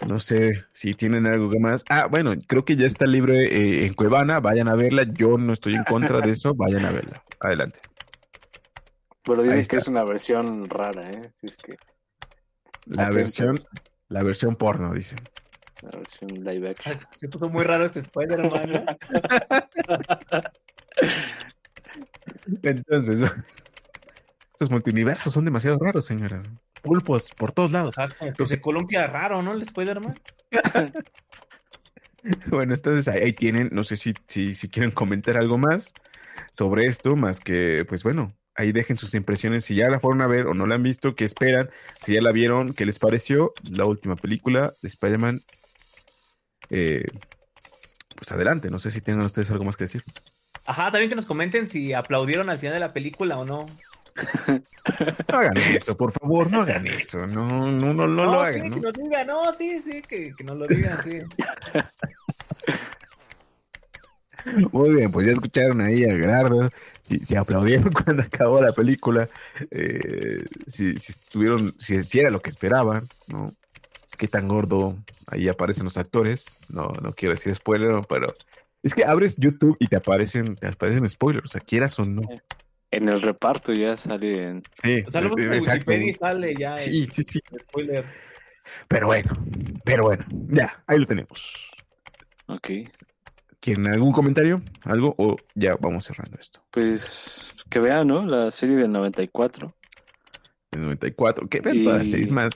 No sé si tienen algo más. Ah, bueno, creo que ya está libre eh, en Cuevana. Vayan a verla. Yo no estoy en contra de eso. Vayan a verla. Adelante. Pero dicen que es una versión rara, ¿eh? Si es que La Atentos. versión, la versión porno, dicen. la versión live action. Se puso muy raro este Spider-Man. Entonces, estos multiversos son demasiado raros, señoras. Pulpos por todos lados. como que se columpia raro, ¿no? El Spider-Man. Bueno, entonces ahí, ahí tienen, no sé si, si, si quieren comentar algo más sobre esto, más que, pues bueno, ahí dejen sus impresiones, si ya la fueron a ver o no la han visto, qué esperan, si ya la vieron, qué les pareció la última película de Spider-Man. Eh, pues adelante, no sé si tengan ustedes algo más que decir. Ajá, también que nos comenten si aplaudieron al final de la película o no. No hagan eso, por favor, no hagan eso, no, no, no, no, lo hagan, que ¿no? nos digan, no, sí, sí, que, que nos lo digan, sí. Muy bien, pues ya escucharon ahí a Gerardo, si, si aplaudieron cuando acabó la película, eh, si, si estuvieron, si, si era lo que esperaban, ¿no? Qué tan gordo ahí aparecen los actores, no, no quiero decir spoiler, no, pero es que abres YouTube y te aparecen, te aparecen spoilers, o sea, quieras o no. En el reparto ya sale en... Sí, O sea, lo en. Wikipedia y sale ya el, Sí, sí, sí. el spoiler. Pero bueno, pero bueno, ya, ahí lo tenemos. Ok. ¿Quieren algún comentario? ¿Algo? O ya vamos cerrando esto. Pues que vean, ¿no? La serie del 94. El 94. Que vean Y- todas las series más.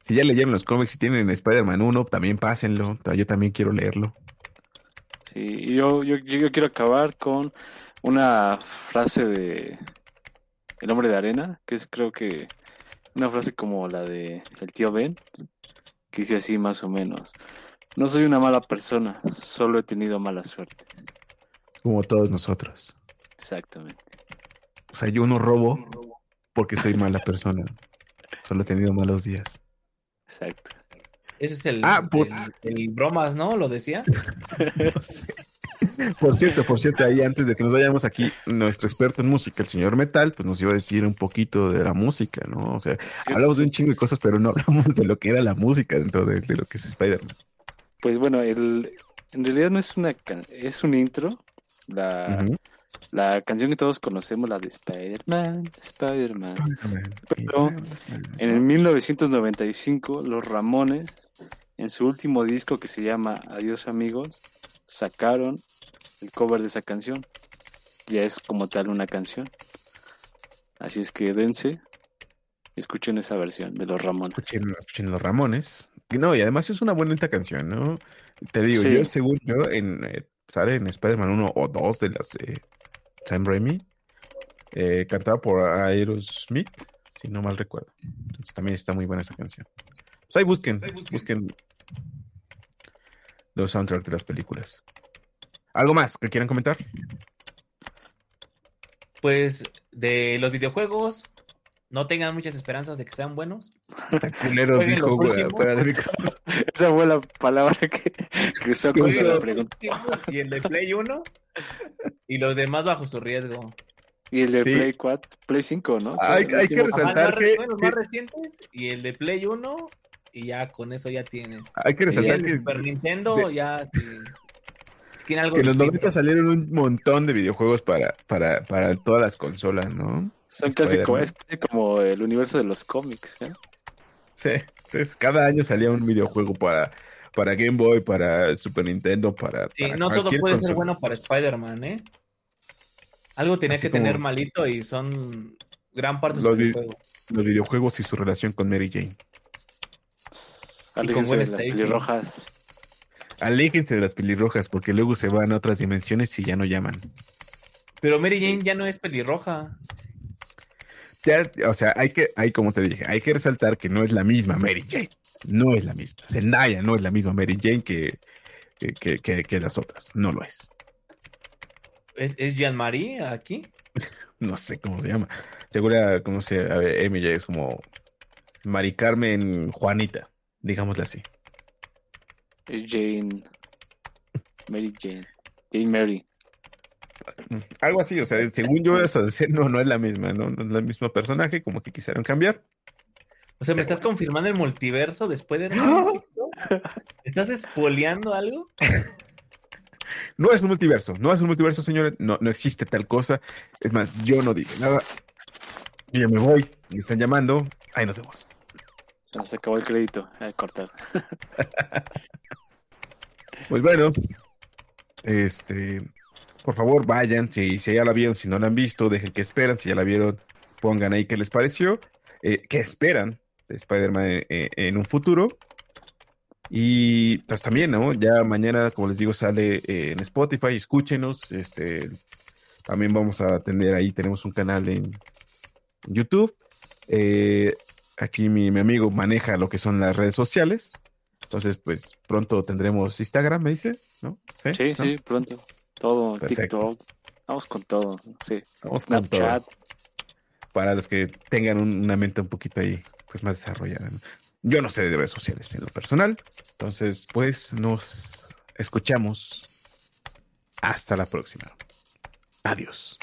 Si ya leyeron los cómics y tienen Spider-Man 1, también pásenlo. Yo también quiero leerlo. Sí, y yo, yo, yo quiero acabar con una frase de El hombre de arena, que es creo que una frase como la de el tío Ben, que dice así más o menos. No soy una mala persona, solo he tenido mala suerte. Como todos nosotros. Exactamente. O sea, yo no robo porque soy mala persona. Solo he tenido malos días. Exacto. Ese es el, Ah, por- el, el bromas, ¿no? Lo decía. Por cierto, por cierto, ahí antes de que nos vayamos aquí, nuestro experto en música, el señor Metal, pues nos iba a decir un poquito de la música, ¿no? O sea, hablamos de un chingo de cosas, pero no hablamos de lo que era la música dentro de, de lo que es Spider-Man. Pues bueno, el, en realidad no es una can- es un intro. La, la canción que todos conocemos, la de Spider-Man, Spider-Man. Pero En el 1995, los Ramones, en su último disco que se llama Adiós amigos, sacaron el cover de esa canción. Ya es como tal una canción. Así es que dense, escuchen esa versión de los Ramones. Escuchen, escuchen los Ramones. Y no, y además es una bonita canción, ¿no? Te digo, Sí. yo según yo, en, eh, sale en Spider-Man 1 o 2 de las de Sam Raimi, eh, cantada por Aerosmith, si no mal recuerdo. Entonces también está muy buena esa canción. Pues ahí busquen, busquen los soundtracks de las películas. ¿Algo más que quieran comentar? Pues de los videojuegos, no tengan muchas esperanzas de que sean buenos. Dijo los güey, fuera de. Esa fue la palabra que, que usó cuando la los pregunta. Y el de Play 1 y los demás bajo su riesgo. Y el de Sí. Play 4, Play 5, ¿no? Hay- Que hay que último- resaltar- Ajá, más, re- que- bueno, que- más recientes y el de Play 1 y ya con eso ya tiene. Hay que Y resaltar el que, Super Nintendo ya quieren algo que en los distinto. 90 salieron un montón de videojuegos para, para, para todas las consolas, ¿no? Son casi como, es casi como el universo de los cómics. ¿eh? Sí, sí, es- cada año salía un videojuego para, para Game Boy, para Super Nintendo, para. Sí, para no todo puede ser bueno para Spider-Man, ¿eh? Algo tenía Así que tener malito y son gran parte de Los su vi- videojuego. Los videojuegos y su relación con Mary Jane. Aléjense Gwen de las pelirrojas. Aléjense de las pelirrojas porque luego se van a otras dimensiones y ya no llaman. Pero Mary Jane ya no es pelirroja. Ya, o sea, hay que, hay como te dije, hay que resaltar que no es la misma Mary Jane. No es la misma. Zendaya no es la misma Mary Jane que, que, que, que, que las otras. No lo es. ¿Es, es Jean-Marie aquí? No sé cómo se llama. Segura, ¿cómo se A ver, Emilia es como Mari Carmen Juanita, digámosle así. Es Jane. Mary Jane. Jane Mary. Algo así, o sea, según yo, eso de ser, no, no es la misma, ¿no? No es el mismo personaje, como que quisieron cambiar. O sea, ¿me estás confirmando el multiverso después de... ¿Estás espoleando algo? No es un multiverso, no es un multiverso, señores, no, no existe tal cosa. Es más, yo no dije nada. Yo ya me voy, me están llamando, ahí nos vemos. Se acabó el crédito. A cortar. Pues bueno, este, por favor, vayan, si, ya la vieron, si no la han visto, dejen que esperan, si ya la vieron, pongan ahí qué les pareció, eh, qué esperan de Spider-Man en, en- en un futuro. Y pues también, ¿no? Ya mañana, como les digo, sale eh, en Spotify, escúchenos, este, también vamos a tener ahí, tenemos un canal en YouTube. Eh, aquí mi, mi amigo maneja lo que son las redes sociales. Entonces, pues pronto tendremos Instagram, me dice, ¿no? Sí, ¿No? sí, pronto. Todo, Perfecto. TikTok. Vamos con todo. Sí. Vamos con todo. Snapchat. Para los que tengan un- una mente un poquito ahí, pues más desarrollada. ¿no? Yo no sé de redes sociales en lo personal. Entonces, pues nos escuchamos. Hasta la próxima. Adiós.